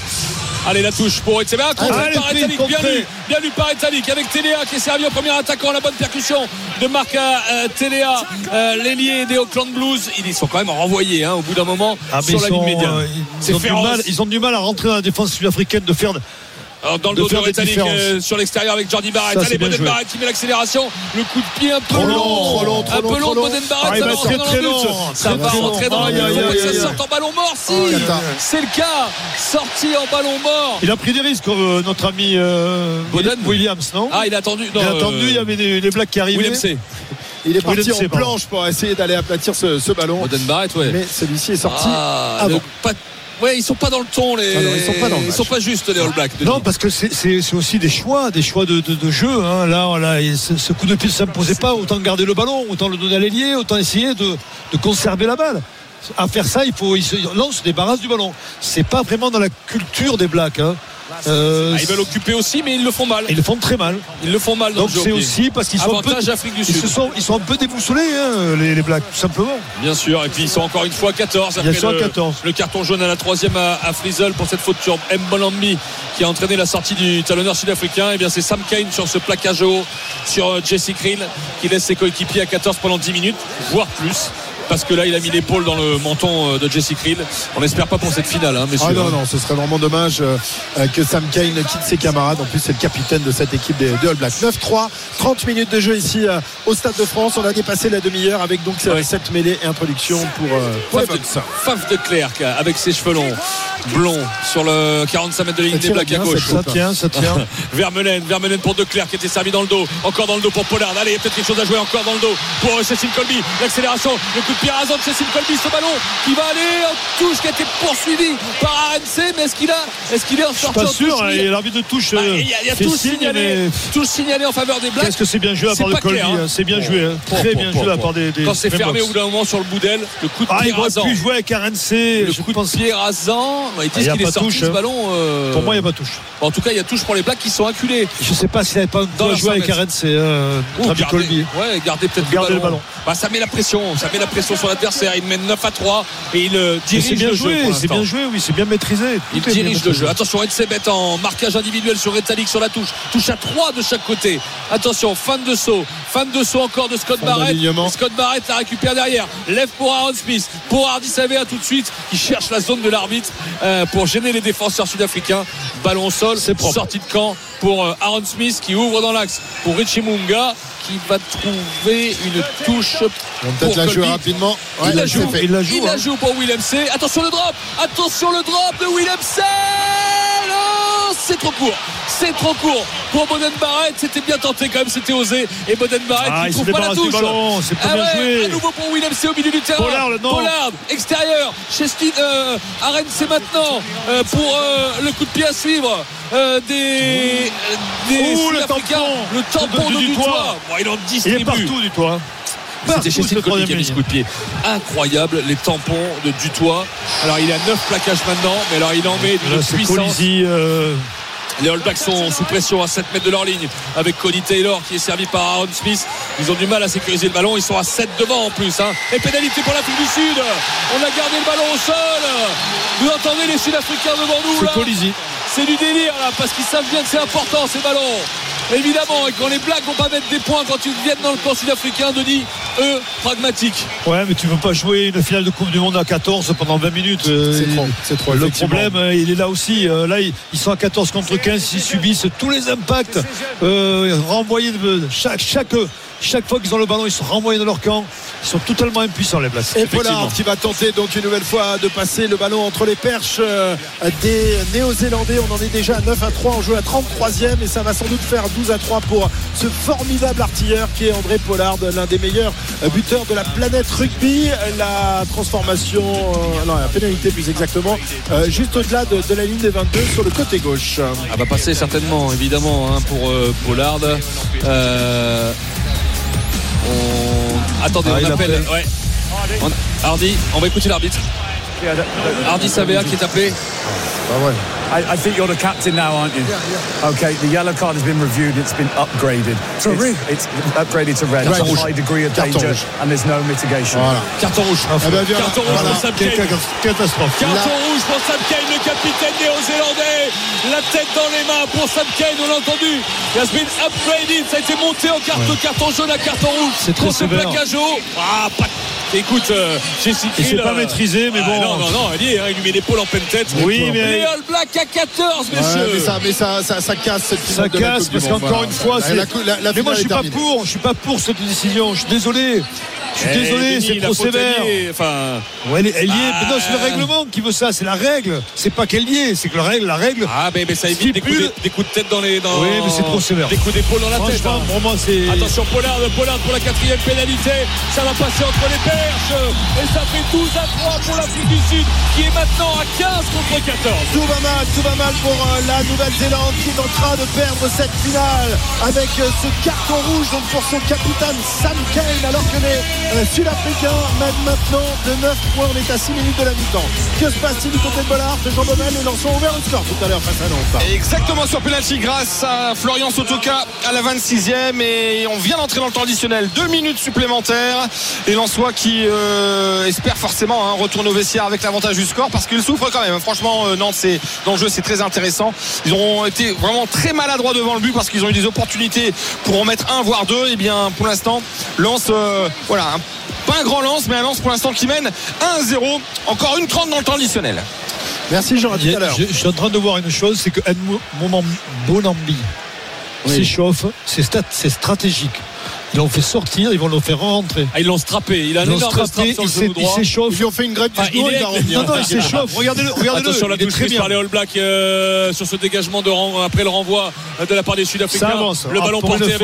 Allez, la touche pour Etzebe. Ah, contré Allez, par bien lu, bien lu par Etalik avec Téléa qui est servi au premier attaquant. La bonne percussion de Marc euh, Téléa, euh, l'ailier des Auckland Blues. Ils sont quand même renvoyés hein, au bout d'un moment Ah, sur ils, la ligne médiane. euh, ils, ont du mal, ils ont du mal à rentrer dans la défense sud-africaine de faire. Alors, dans le dos de euh, sur l'extérieur avec Jordi Barrett. Ça, Allez, Boden joué. Barrett qui met l'accélération. Le coup de pied un peu Trop long, long. trop long, trop un peu long de long. Boden Ah, Barrett. il Ça va très, long, Ça va rentrer dans but. aïe, Ça aïe. sorte en ballon mort, si. Oh. C'est le cas. Sorti en ballon mort. Il a pris des risques, euh, notre ami euh, Boden. Williams, non Ah, il a attendu. Non, Il a euh, attendu, il y avait des, des blagues qui arrivaient. Il est parti en planche pour essayer d'aller aplatir ce, ce ballon. Boden Barrett, ouais. Mais celui-ci est sorti Ah, avant. pas- Ouais, ils sont pas dans le ton, les. Ah non, ils sont pas dans le Ils match. sont pas justes, les All Blacks. Denis. Non, parce que c'est- aussi des choix, des choix de, de- de jeu. hein. Là, ce, ce coup de pied ne s'imposait pas. Autant garder le ballon, autant le donner à l'ailier, autant essayer de, de conserver la balle. À faire ça, il faut, il se, là, on se débarrasse du ballon. C'est pas vraiment dans la culture des Blacks. hein. Euh, Ah, ils veulent occuper aussi, mais ils le font mal. ils le font très mal. Ils le font mal dans Donc c'est aussi parce qu'ils sont un peu, Avantage Afrique du ils Sud. se sont, ils sont un peu déboussolés, hein, les, les Blacks, tout simplement. Bien sûr, et puis ils sont encore une fois 14 Bien après sûr, le, 14. le carton jaune à la troisième à, à Frizzle pour cette faute sur Mbolambi qui a entraîné la sortie du talonneur sud-africain. Et bien c'est Sam Kane sur ce plaquage haut sur euh, Jesse Krill qui laisse ses coéquipiers à 14 pendant 10 minutes, voire plus. Parce que là, il a mis l'épaule dans le menton euh, de Jesse Krill. On n'espère pas pour cette finale, hein, messieurs. Ah non, non, ce serait vraiment dommage euh, euh, que Sam Kane quitte ses camarades. En plus, c'est le capitaine de cette équipe des, All Blacks. 9-3, 30 minutes de jeu ici au Stade de France. On a dépassé la demi-heure avec donc Ouais. cette mêlée et introduction pour, Faf de, Faf de Klerk avec ses cheveux longs, blonds, sur le 45 mètres de ligne Ça des Blacks à gauche. Ça tient, ça tient. Vermeulen, Vermeulen pour De Clerc qui était servi dans le dos, encore dans le dos pour Pollard. Allez, peut-être quelque chose à jouer encore dans le dos pour Cécile Colby. L'accélération, le coup de pied de Cécile Colby, ce ballon qui va aller en touche, qui a été poursuivi par RNC. Mais est-ce qu'il a, est-ce qu'il est Je suis pas en sûr. hein, et l'arbitre de touche. Bah, euh, Il y a, il y a fait tout signalé, mais tout signalé en faveur des Blacks. Qu'est-ce que c'est bien joué à part de Colby. clair, hein. hein. C'est bien joué. hein. Très bien joué à part des. des Quand c'est fermé au bout d'un moment sur le bout d'aile, le coup de Ah, pied il aurait rasant. pu jouer avec RNC. Le je coup de pied rasant, bah, ils Ah, disent y a qu'il est sorti ce hein. ballon. euh, Pour moi, il n'y a pas touche. En tout cas, il y a touche pour les Blacks qui sont acculés. Je sais pas s'il n'avait pas jouer avec 100 RNC. Euh, Ou Travis garder, Colby. ouais, garder peut-être le Garder ballon. le ballon. Bah, ça met la pression, ça met la pression sur l'adversaire. Il mène 9 à 3 et il euh, dirige bien le jeu. joué, c'est bien joué, oui, c'est bien maîtrisé. Il Tout dirige le jeu. Attention, Edsebet en marquage individuel sur Retalik sur la touche. Touche à 3 de chaque côté. Attention, fan de saut. Fan de saut encore de Scott Fin Barrett. Scott Barrett la récupère derrière. Lève pour Aaron Smith. Pour Hardy Savea tout de suite. Qui cherche la zone de l'arbitre euh, pour gêner les défenseurs sud-africains. Ballon au sol. C'est propre. Sortie de camp pour euh, Aaron Smith qui ouvre dans l'axe pour Richie Munga qui va trouver une touche On peut-être la jouer rapidement. il la joue, il la joue, il la hein. joue pour Willem C. Attention le drop, attention le drop de Willem C. C'est trop court, c'est trop court pour Boden Barrett. C'était bien tenté quand même, c'était osé. Et Boden Barrett Ah, qui il trouve pas la touche. ballon, c'est pas Ah bien ouais, joué. à nouveau pour Willem C au milieu du terrain. Pollard, non. Pollard, extérieur. Chestin, euh, Arène, c'est maintenant euh, pour euh, le coup de pied à suivre euh, des, des Ouh, le tampon Le tampon de- de, du Dutoit. toit. Bon, il en Il est distribue. partout du toit. C'était mis ce troisième coup de pied. Incroyable, les tampons de Dutoit. Alors il a 9 plaquages maintenant, mais alors il en met d'une puissance. Euh, Les All Blacks sont sous pression à 7 mètres de leur ligne avec Cody Taylor qui est servi par Aaron Smith. Ils ont du mal à sécuriser le ballon. Ils sont à 7 devant en plus. hein. Et pénalité pour l'Afrique du Sud. On a gardé le ballon au sol. Vous entendez les Sud-Africains devant nous C'est là? Colisi. C'est du délire là parce qu'ils savent bien que c'est important ces ballons. Évidemment, et quand les Blacks vont pas mettre des points quand ils viennent dans le camp sud-africain, Denis, eux, pragmatiques. Ouais, mais tu veux pas jouer une finale de Coupe du Monde à 14 pendant 20 minutes. euh, C'est trop, c'est trop. Le problème, euh, il est là aussi. Euh, Là, ils ils sont à 14 contre 15. Ils subissent tous les impacts euh, renvoyés de chaque, chaque, chaque fois qu'ils ont le ballon, ils sont renvoyés dans leur camp. Ils sont totalement impuissants, les Blacks. Et Pollard qui va tenter donc une nouvelle fois de passer le ballon entre les perches euh, des Néo-Zélandais. On en est déjà à 9 à 3. On joue à 33e et ça va sans doute faire 12 à 3 pour ce formidable artilleur qui est André Pollard, l'un des meilleurs buteurs de la planète rugby. La transformation, euh, non, la pénalité plus exactement, euh, juste au-delà de, de la ligne des 22 sur le côté gauche. Elle va passer certainement, évidemment, hein, pour euh, Pollard. On- Attendez, Ah, on appelle. appelle. Ouais. On- Hardy, on va écouter l'arbitre. Hardy Savea qui est appelé. I, I think you're the captain now, aren't you? Okay, the yellow card has been reviewed. It's been upgraded. To it's, red? it's upgraded to red. It's a rouge. high degree of danger, rouge. and there's no mitigation. Voilà. Carton rouge. Eh ben, viens, Carton rouge voilà. pour Sam Kane. catastrophe. Carton Là- rouge pour Sam Kane, le capitaine néo-zélandais. La tête dans les mains pour Sam Kane, on l'a entendu. Il has been upgraded. Ça a été monté en carton, carton jaune à carton rouge. C'est ce sévère. Ah, pas. Écoute, euh, Et c'est Krill, pas maîtrisé, mais ah, bon. Non, non, non, il, y est, hein, il lui met l'épaule en pleine tête. Oui, mais- Les All Blacks à 14, Ouais, messieurs. mais ça, mais ça, ça, ça casse cette Ça finale de la casse Coupe parce qu'encore voilà. une fois, c'est. mais moi, je suis pas pour. Je suis pas pour cette décision. Je suis désolé. Je suis Eh, désolé, c'est trop sévère. elle y est, Enfin, Ouais, elle, elle y est. Ah. Mais non, c'est le règlement qui veut ça. C'est la règle. C'est pas qu'elle y est. C'est que la règle, la règle. ah, mais, mais ça évite des coups, de, des coups de tête dans les. Dans, Oui, mais c'est trop sévère. Des coups d'épaule dans la tête. Hein. pour moi, c'est. Attention Pollard, Pollard pour la quatrième pénalité. Ça va passer entre les perches. Et ça fait 12 à 3 pour l'Afrique du Sud qui est maintenant à 15 contre 14. Tout va mal, tout va mal pour euh, la Nouvelle-Zélande qui est en train de perdre cette finale avec euh, ce carton rouge donc pour son capitaine Sam Kane alors que les euh, Sud-Africains mènent maintenant de 9 points. On est à 6 minutes de la mi-temps. Que se passe-t-il du côté de Bollard Jean Baumel Les lanceurs ont ouvert le score tout à l'heure face à Nantes. Exactement sur penalty grâce à Florian Sotoka à la 26e et on vient d'entrer dans le temps additionnel. Deux minutes supplémentaires et Lançois qui euh, espère forcément hein, retourner au vestiaire avec l'avantage du score parce qu'il souffre quand même. Franchement, euh, Nantes, c'est dans le jeu, c'est très intéressant. Ils ont été vraiment très maladroits devant le but parce qu'ils ont eu des opportunités pour en mettre un voire deux. Et bien pour l'instant, Lance, euh, voilà, un- pas un grand lance, mais un lance pour l'instant qui mène 1-0. Encore une 30 dans le temps additionnel. Merci Jean, à tout à l'heure. je, je suis en train de voir une chose, c'est que Edmond Bonambi s'échauffe, c'est stat- c'est stratégique. Ils l'ont fait sortir, ils vont le faire rentrer. Ah, ils l'ont strappé. Il a un Ils l'ont énorme strap strappé, sur le il s'échauffe. Ils lui ont fait une grève du Ah, il est-. Non, non, il s'échauffe. Regardez-le, regardez-le. Attention la touche très prise bien. par les All Blacks euh, sur ce dégagement de rang après le renvoi de la part des Sud-Africains. Le Ah, ballon porté avec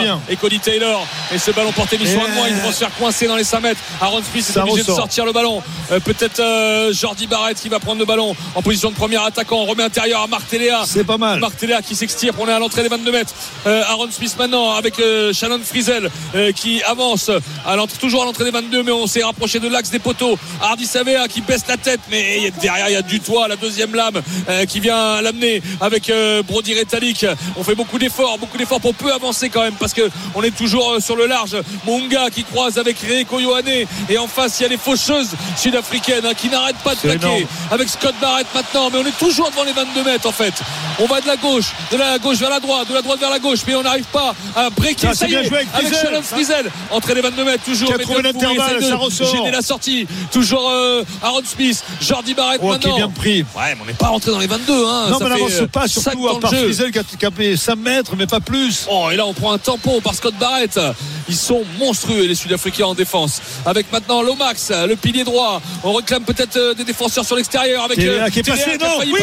bien. et Cody Taylor. Et ce ballon porté mis sur un moins, ils vont se faire coincer dans les 5 mètres. Aaron Smith est obligé de sortir le ballon. Euh, Peut-être euh, Jordi Barrett qui va prendre le ballon en position de premier attaquant. On remet intérieur à Marc Téléa. C'est pas mal. Marc Téléa qui s'extire. On est à l'entrée des 22 mètres. Aaron Smith maintenant avec Shannon Frizel euh, qui avance à l'entrée- toujours à l'entrée des 22 mais on s'est rapproché de l'axe des poteaux. Hardy Savea qui baisse la tête mais derrière il y a du toit la deuxième lame euh, qui vient l'amener avec euh, Brody Retallick. On fait beaucoup d'efforts, beaucoup d'efforts pour peu avancer quand même parce que on est toujours sur le large. Munga qui croise avec Reiko Yohane et en face il y a les faucheuses sud-africaines hein, qui n'arrêtent pas de plaquer énorme. avec Scott Barrett maintenant mais on est toujours devant les 22 mètres en fait. On va de la gauche, de la gauche vers la droite, de la droite vers la gauche mais on n'arrive pas à breaker. Ça, y est, joué avec avec. Shannon Frizel entre les 22 mètres toujours Qui a trouvé l'intervalle, ça ressort. gêner la sortie toujours euh, Aaron Smith Jordi Barrett Oh, qui maintenant est bien pris. ouais mais on n'est pas rentré dans les 22 hein. Non, Ça mais n'avance euh, pas, surtout à part. Frizel qui a, qui fait 5 mètres, mais pas plus. Oh, et là, on prend un tampon par Scott Barrett. Ils sont monstrueux, les Sud-Africains en défense. Avec maintenant Lomax, le pilier droit. On réclame peut-être euh, des défenseurs sur l'extérieur. Avec est là, qui est Téléa passé, non, oui,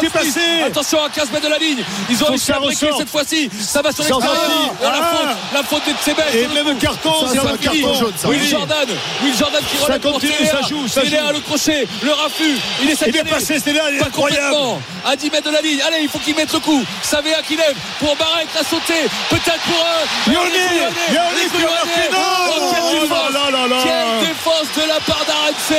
qui est passé. Attention à 15 mètres de la ligne. Ils ont réussi à breaker cette fois-ci. Ça va sur l'extérieur. la Ah. faute, la faute de Tsebet. Et même carton, c'est un carton jaune. Will. Jordan, Will Jordan qui relève pour Téléa. ça joue, ça Téléa, joue. le crochet, le raffut. Il essaie Il est passé, là, il est Pas incroyable. complètement. À 10 mètres de la ligne. Allez, il faut qu'il mette le coup. Savea qui lève pour Barrett la sauter. Peut-être pour eux. A non. Oh, quelle défense. de la part d'Arense.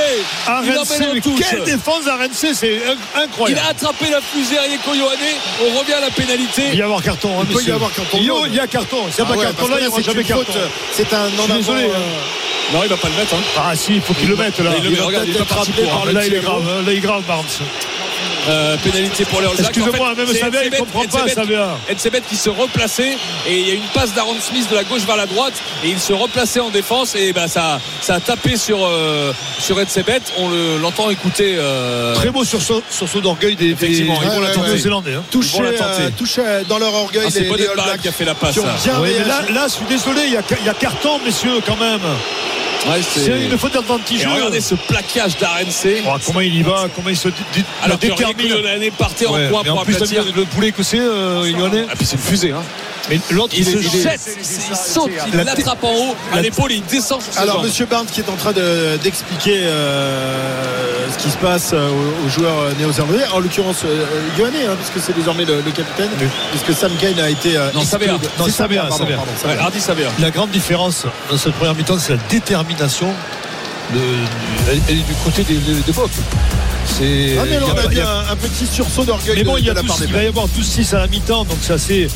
Il quelle défense d'RNC, c'est inc- Il incroyable. a attrapé la fusée Rieko Yohane. On revient à la pénalité. Il va y avoir carton. hein, peut y avoir carton Il y a- jaune. Il y a carton. S'il n'y a Ah pas ouais, carton là, il n'y aura c'est jamais une carton. faute. C'est un avant. désolé, euh, Non, il va pas le mettre. hein. Ah si, il faut qu'il le mette là. Il le il met, va regarde, il est pas parti pour. hein. Là, il est grave. Là, il est grave, Barnes. Euh, pénalité pour les All Blacks. Excusez-moi, En fait, même Savea, il comprend pas, Savea. Etzebeth qui se replaçait et il y a une passe d'Aaron Smith de la gauche vers la droite et il se replaçait en défense et ben ça, ça a tapé sur euh, sur Etzebeth. On le- l'entend écouter. euh, Très beau sursaut, sursaut d'orgueil des, des, Effectivement, ils vont la des tenter. Néo-Zélandais. hein. touché, euh, touché dans leur orgueil ah, c'est Blacks qui a fait la passe. Oui, mais là, là, je suis désolé, il y a, il y a carton, messieurs, quand même. Ouais, C'est une faute d'anti-jeu. regardez ce plaquage d'RNC. Oh, comment il y va, comment il se dé- dé- Alors que détermine. partait en Ouais, point mais pour en plus, le poulet que c'est, euh, Yohanné. Ah, puis c'est une fusée. Hein. Mais l'autre, Il, se il jette, il, il saute, il La- l'attrape en haut à l'épaule et il descend sur Alors. Monsieur Barnes qui est en train de- d'expliquer euh, ce qui se passe euh, aux, aux joueurs euh, néo-zélandais, en l'occurrence euh, Yohanné, hein, puisque c'est désormais le, le capitaine, puisque Sam Kane a été. euh, Non, de- Non. Hardy. La grande différence dans cette première mi-temps, c'est la détermination. De- elle, elle est du côté des, des. C'est. Ah, mais là, a on a un, petit sursaut d'orgueil Mais bon, de, il, y a de la 12 part des il va y avoir 12-6 à la mi-temps, donc c'est assez.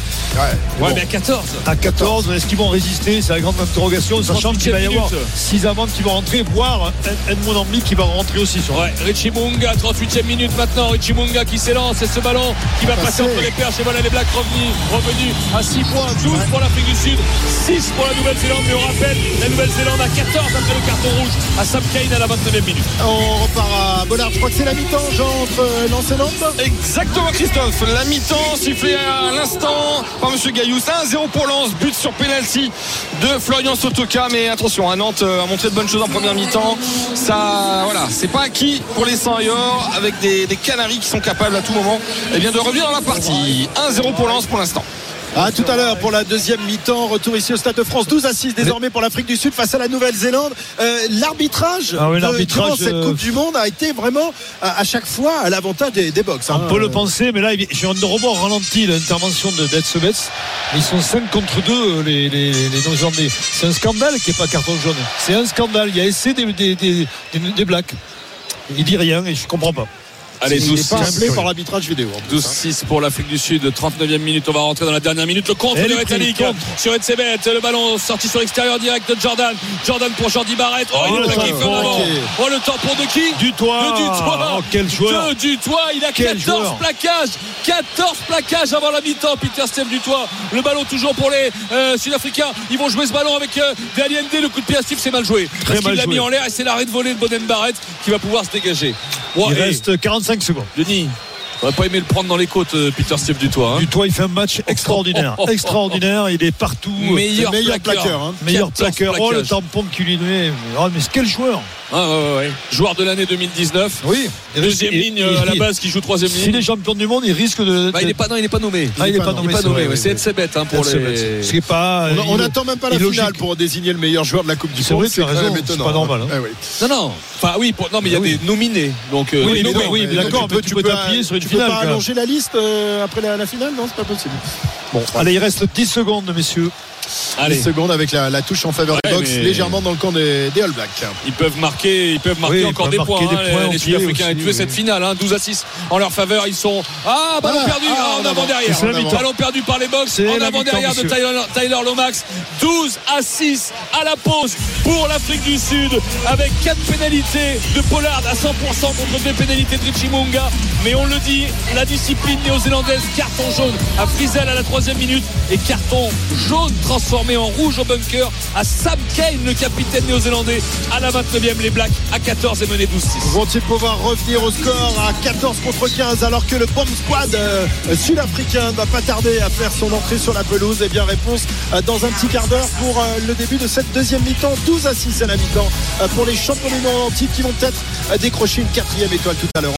Ouais, mais à 14. À 14, est-ce qu'ils vont résister? C'est la grande interrogation, sachant qu'il va y avoir 6 amendes qui vont rentrer, voire Edmond Ambi qui va rentrer aussi. Sur Ouais, Richie Munga, 38e minute maintenant. Richie Munga qui s'élance et ce ballon qui va passer entre les perches. Et voilà les Blacks revenus, revenus à 6 points, 12 pour l'Afrique du Sud, 6 pour la Nouvelle-Zélande. Mais on rappelle, la Nouvelle-Zélande à 14 après le carton rouge à Sam Kane à la 29e minute. On repart à Bollard. Je crois que c'est la mi-temps, Jean, entre euh, Lens et Nantes. Exactement Christophe, la mi-temps sifflée à l'instant par Monsieur Gaillous, 1-0 pour Lens, but sur penalty de Florian Sotoka, mais attention, à Nantes euh, a montré de bonnes choses en première mi-temps, ça voilà, c'est pas acquis pour les 100 et or avec des, des Canaries qui sont capables à tout moment eh bien, de revenir dans la partie. 1-0 pour Lens pour l'instant. À tout à l'heure pour la deuxième mi-temps. Retour ici au Stade de France. 12 à 6 désormais pour l'Afrique du Sud face à la Nouvelle-Zélande. Euh, l'arbitrage Ah oui, cette euh, Coupe du Monde a été vraiment à, à chaque fois à l'avantage des, des box. hein. On peut le penser, mais là, je de revoir au ralenti l'intervention de d'Edsebets. Ils sont 5 contre 2, les, les, les Néo-Zélandais. C'est un scandale qu'il n'y ait pas carton jaune. C'est un scandale. Il y a essai des, des, des, des, des Blacks. Il dit rien et je comprends pas. Allez, Il n'est 12 pas 6 appelé par l'arbitrage vidéo. en plus, hein. 12-6 pour l'Afrique du Sud, 39e minute, on va rentrer dans la dernière minute. Le contre de contre. sur Etzebet, le ballon sorti sur l'extérieur direct de Jordan. Jordan pour Jordi Barrett. Oh, Oh, il. Ok. Oh, le temps pour de qui? Du toit. De Dutoit. Oh, quel joueur. De. Il a Quel 14 joueur. plaquages. 14 plaquages avant la mi-temps. Peter Steve Dutoit. Le ballon toujours pour les euh, Sud-Africains. Ils vont jouer ce ballon avec euh, Daliende. Le coup de pied à Steve, c'est mal joué. Très Parce qu'il l'a mis en l'air et c'est l'arrêt de volée de Boden Barrett qui va pouvoir se dégager. Ouais, Il reste 45 secondes. Denis, on pas aimé le prendre dans les côtes, euh, Peter Steve Dutoit. hein. Du toit, il fait un match extraordinaire. Extraordinaire. Il est partout. meilleur, le meilleur plaqueur. plaqueur, hein. Meilleur 14 plaqueur. Oh, le tampon qu'il lui donnait. Oh, mais quel joueur. Ah, ouais, ouais, ouais. Joueur de l'année 2019. Oui. Deuxième ligne et- euh, à la base qui joue troisième S'il ligne. est champion du monde, il risque de. Bah, il est pas non, il est pas nommé. Ah, il est pas nommé. c'est vrai, C'est. Edsebet hein, pour C'est les. Ce qui est pas. On n'attend même pas la finale pour désigner le meilleur joueur de la Coupe du C'est Monde. vrai, tu raison, étonnant, c'est pas normal, hein. Ouais, ouais. Non, non. Enfin, oui, pour- non, mais il y a Oui. des nominés. Donc, euh, Oui, oui, d'accord, tu peux t'appuyer sur une tu finale, peux pas allonger la liste euh, après la, la finale Non, c'est pas possible. Bon, Allez, il reste 10 secondes, messieurs. 10 Allez, secondes avec la, la touche en faveur des Box, mais- légèrement dans le camp des, des All Blacks. ils peuvent marquer, ils peuvent marquer Oui, encore peuvent des marquer points. des hein, points les- Sud-Africains tuer oui. cette finale, hein, 12 à 6 en leur faveur. Ils sont ah ballon Ah, perdu ah, ah, en avant derrière. Ballon perdu par les Box en avant derrière de. Tyler, Tyler Lomax. 12 à 6 à la pause pour l'Afrique du Sud avec 4 pénalités de Pollard à 100% contre 2 pénalités de Richie Munga. Mais on le dit, la discipline néo-zélandaise, carton jaune à Frizel à la troisième minute et carton jaune transformé en rouge au bunker à Sam Kane, le capitaine néo-zélandais, à la 29e. Les Blacks à 14 et menés 12-6. Vont-ils pouvoir revenir au score à 14 contre 15 alors que le bomb squad euh, sud-africain ne va pas tarder à faire son entrée sur la pelouse? Eh bien réponse euh, dans un petit quart d'heure pour euh, le début de cette deuxième mi-temps 12 à 6 à la mi-temps pour les champions du monde qui vont peut-être décrocher une quatrième étoile tout à l'heure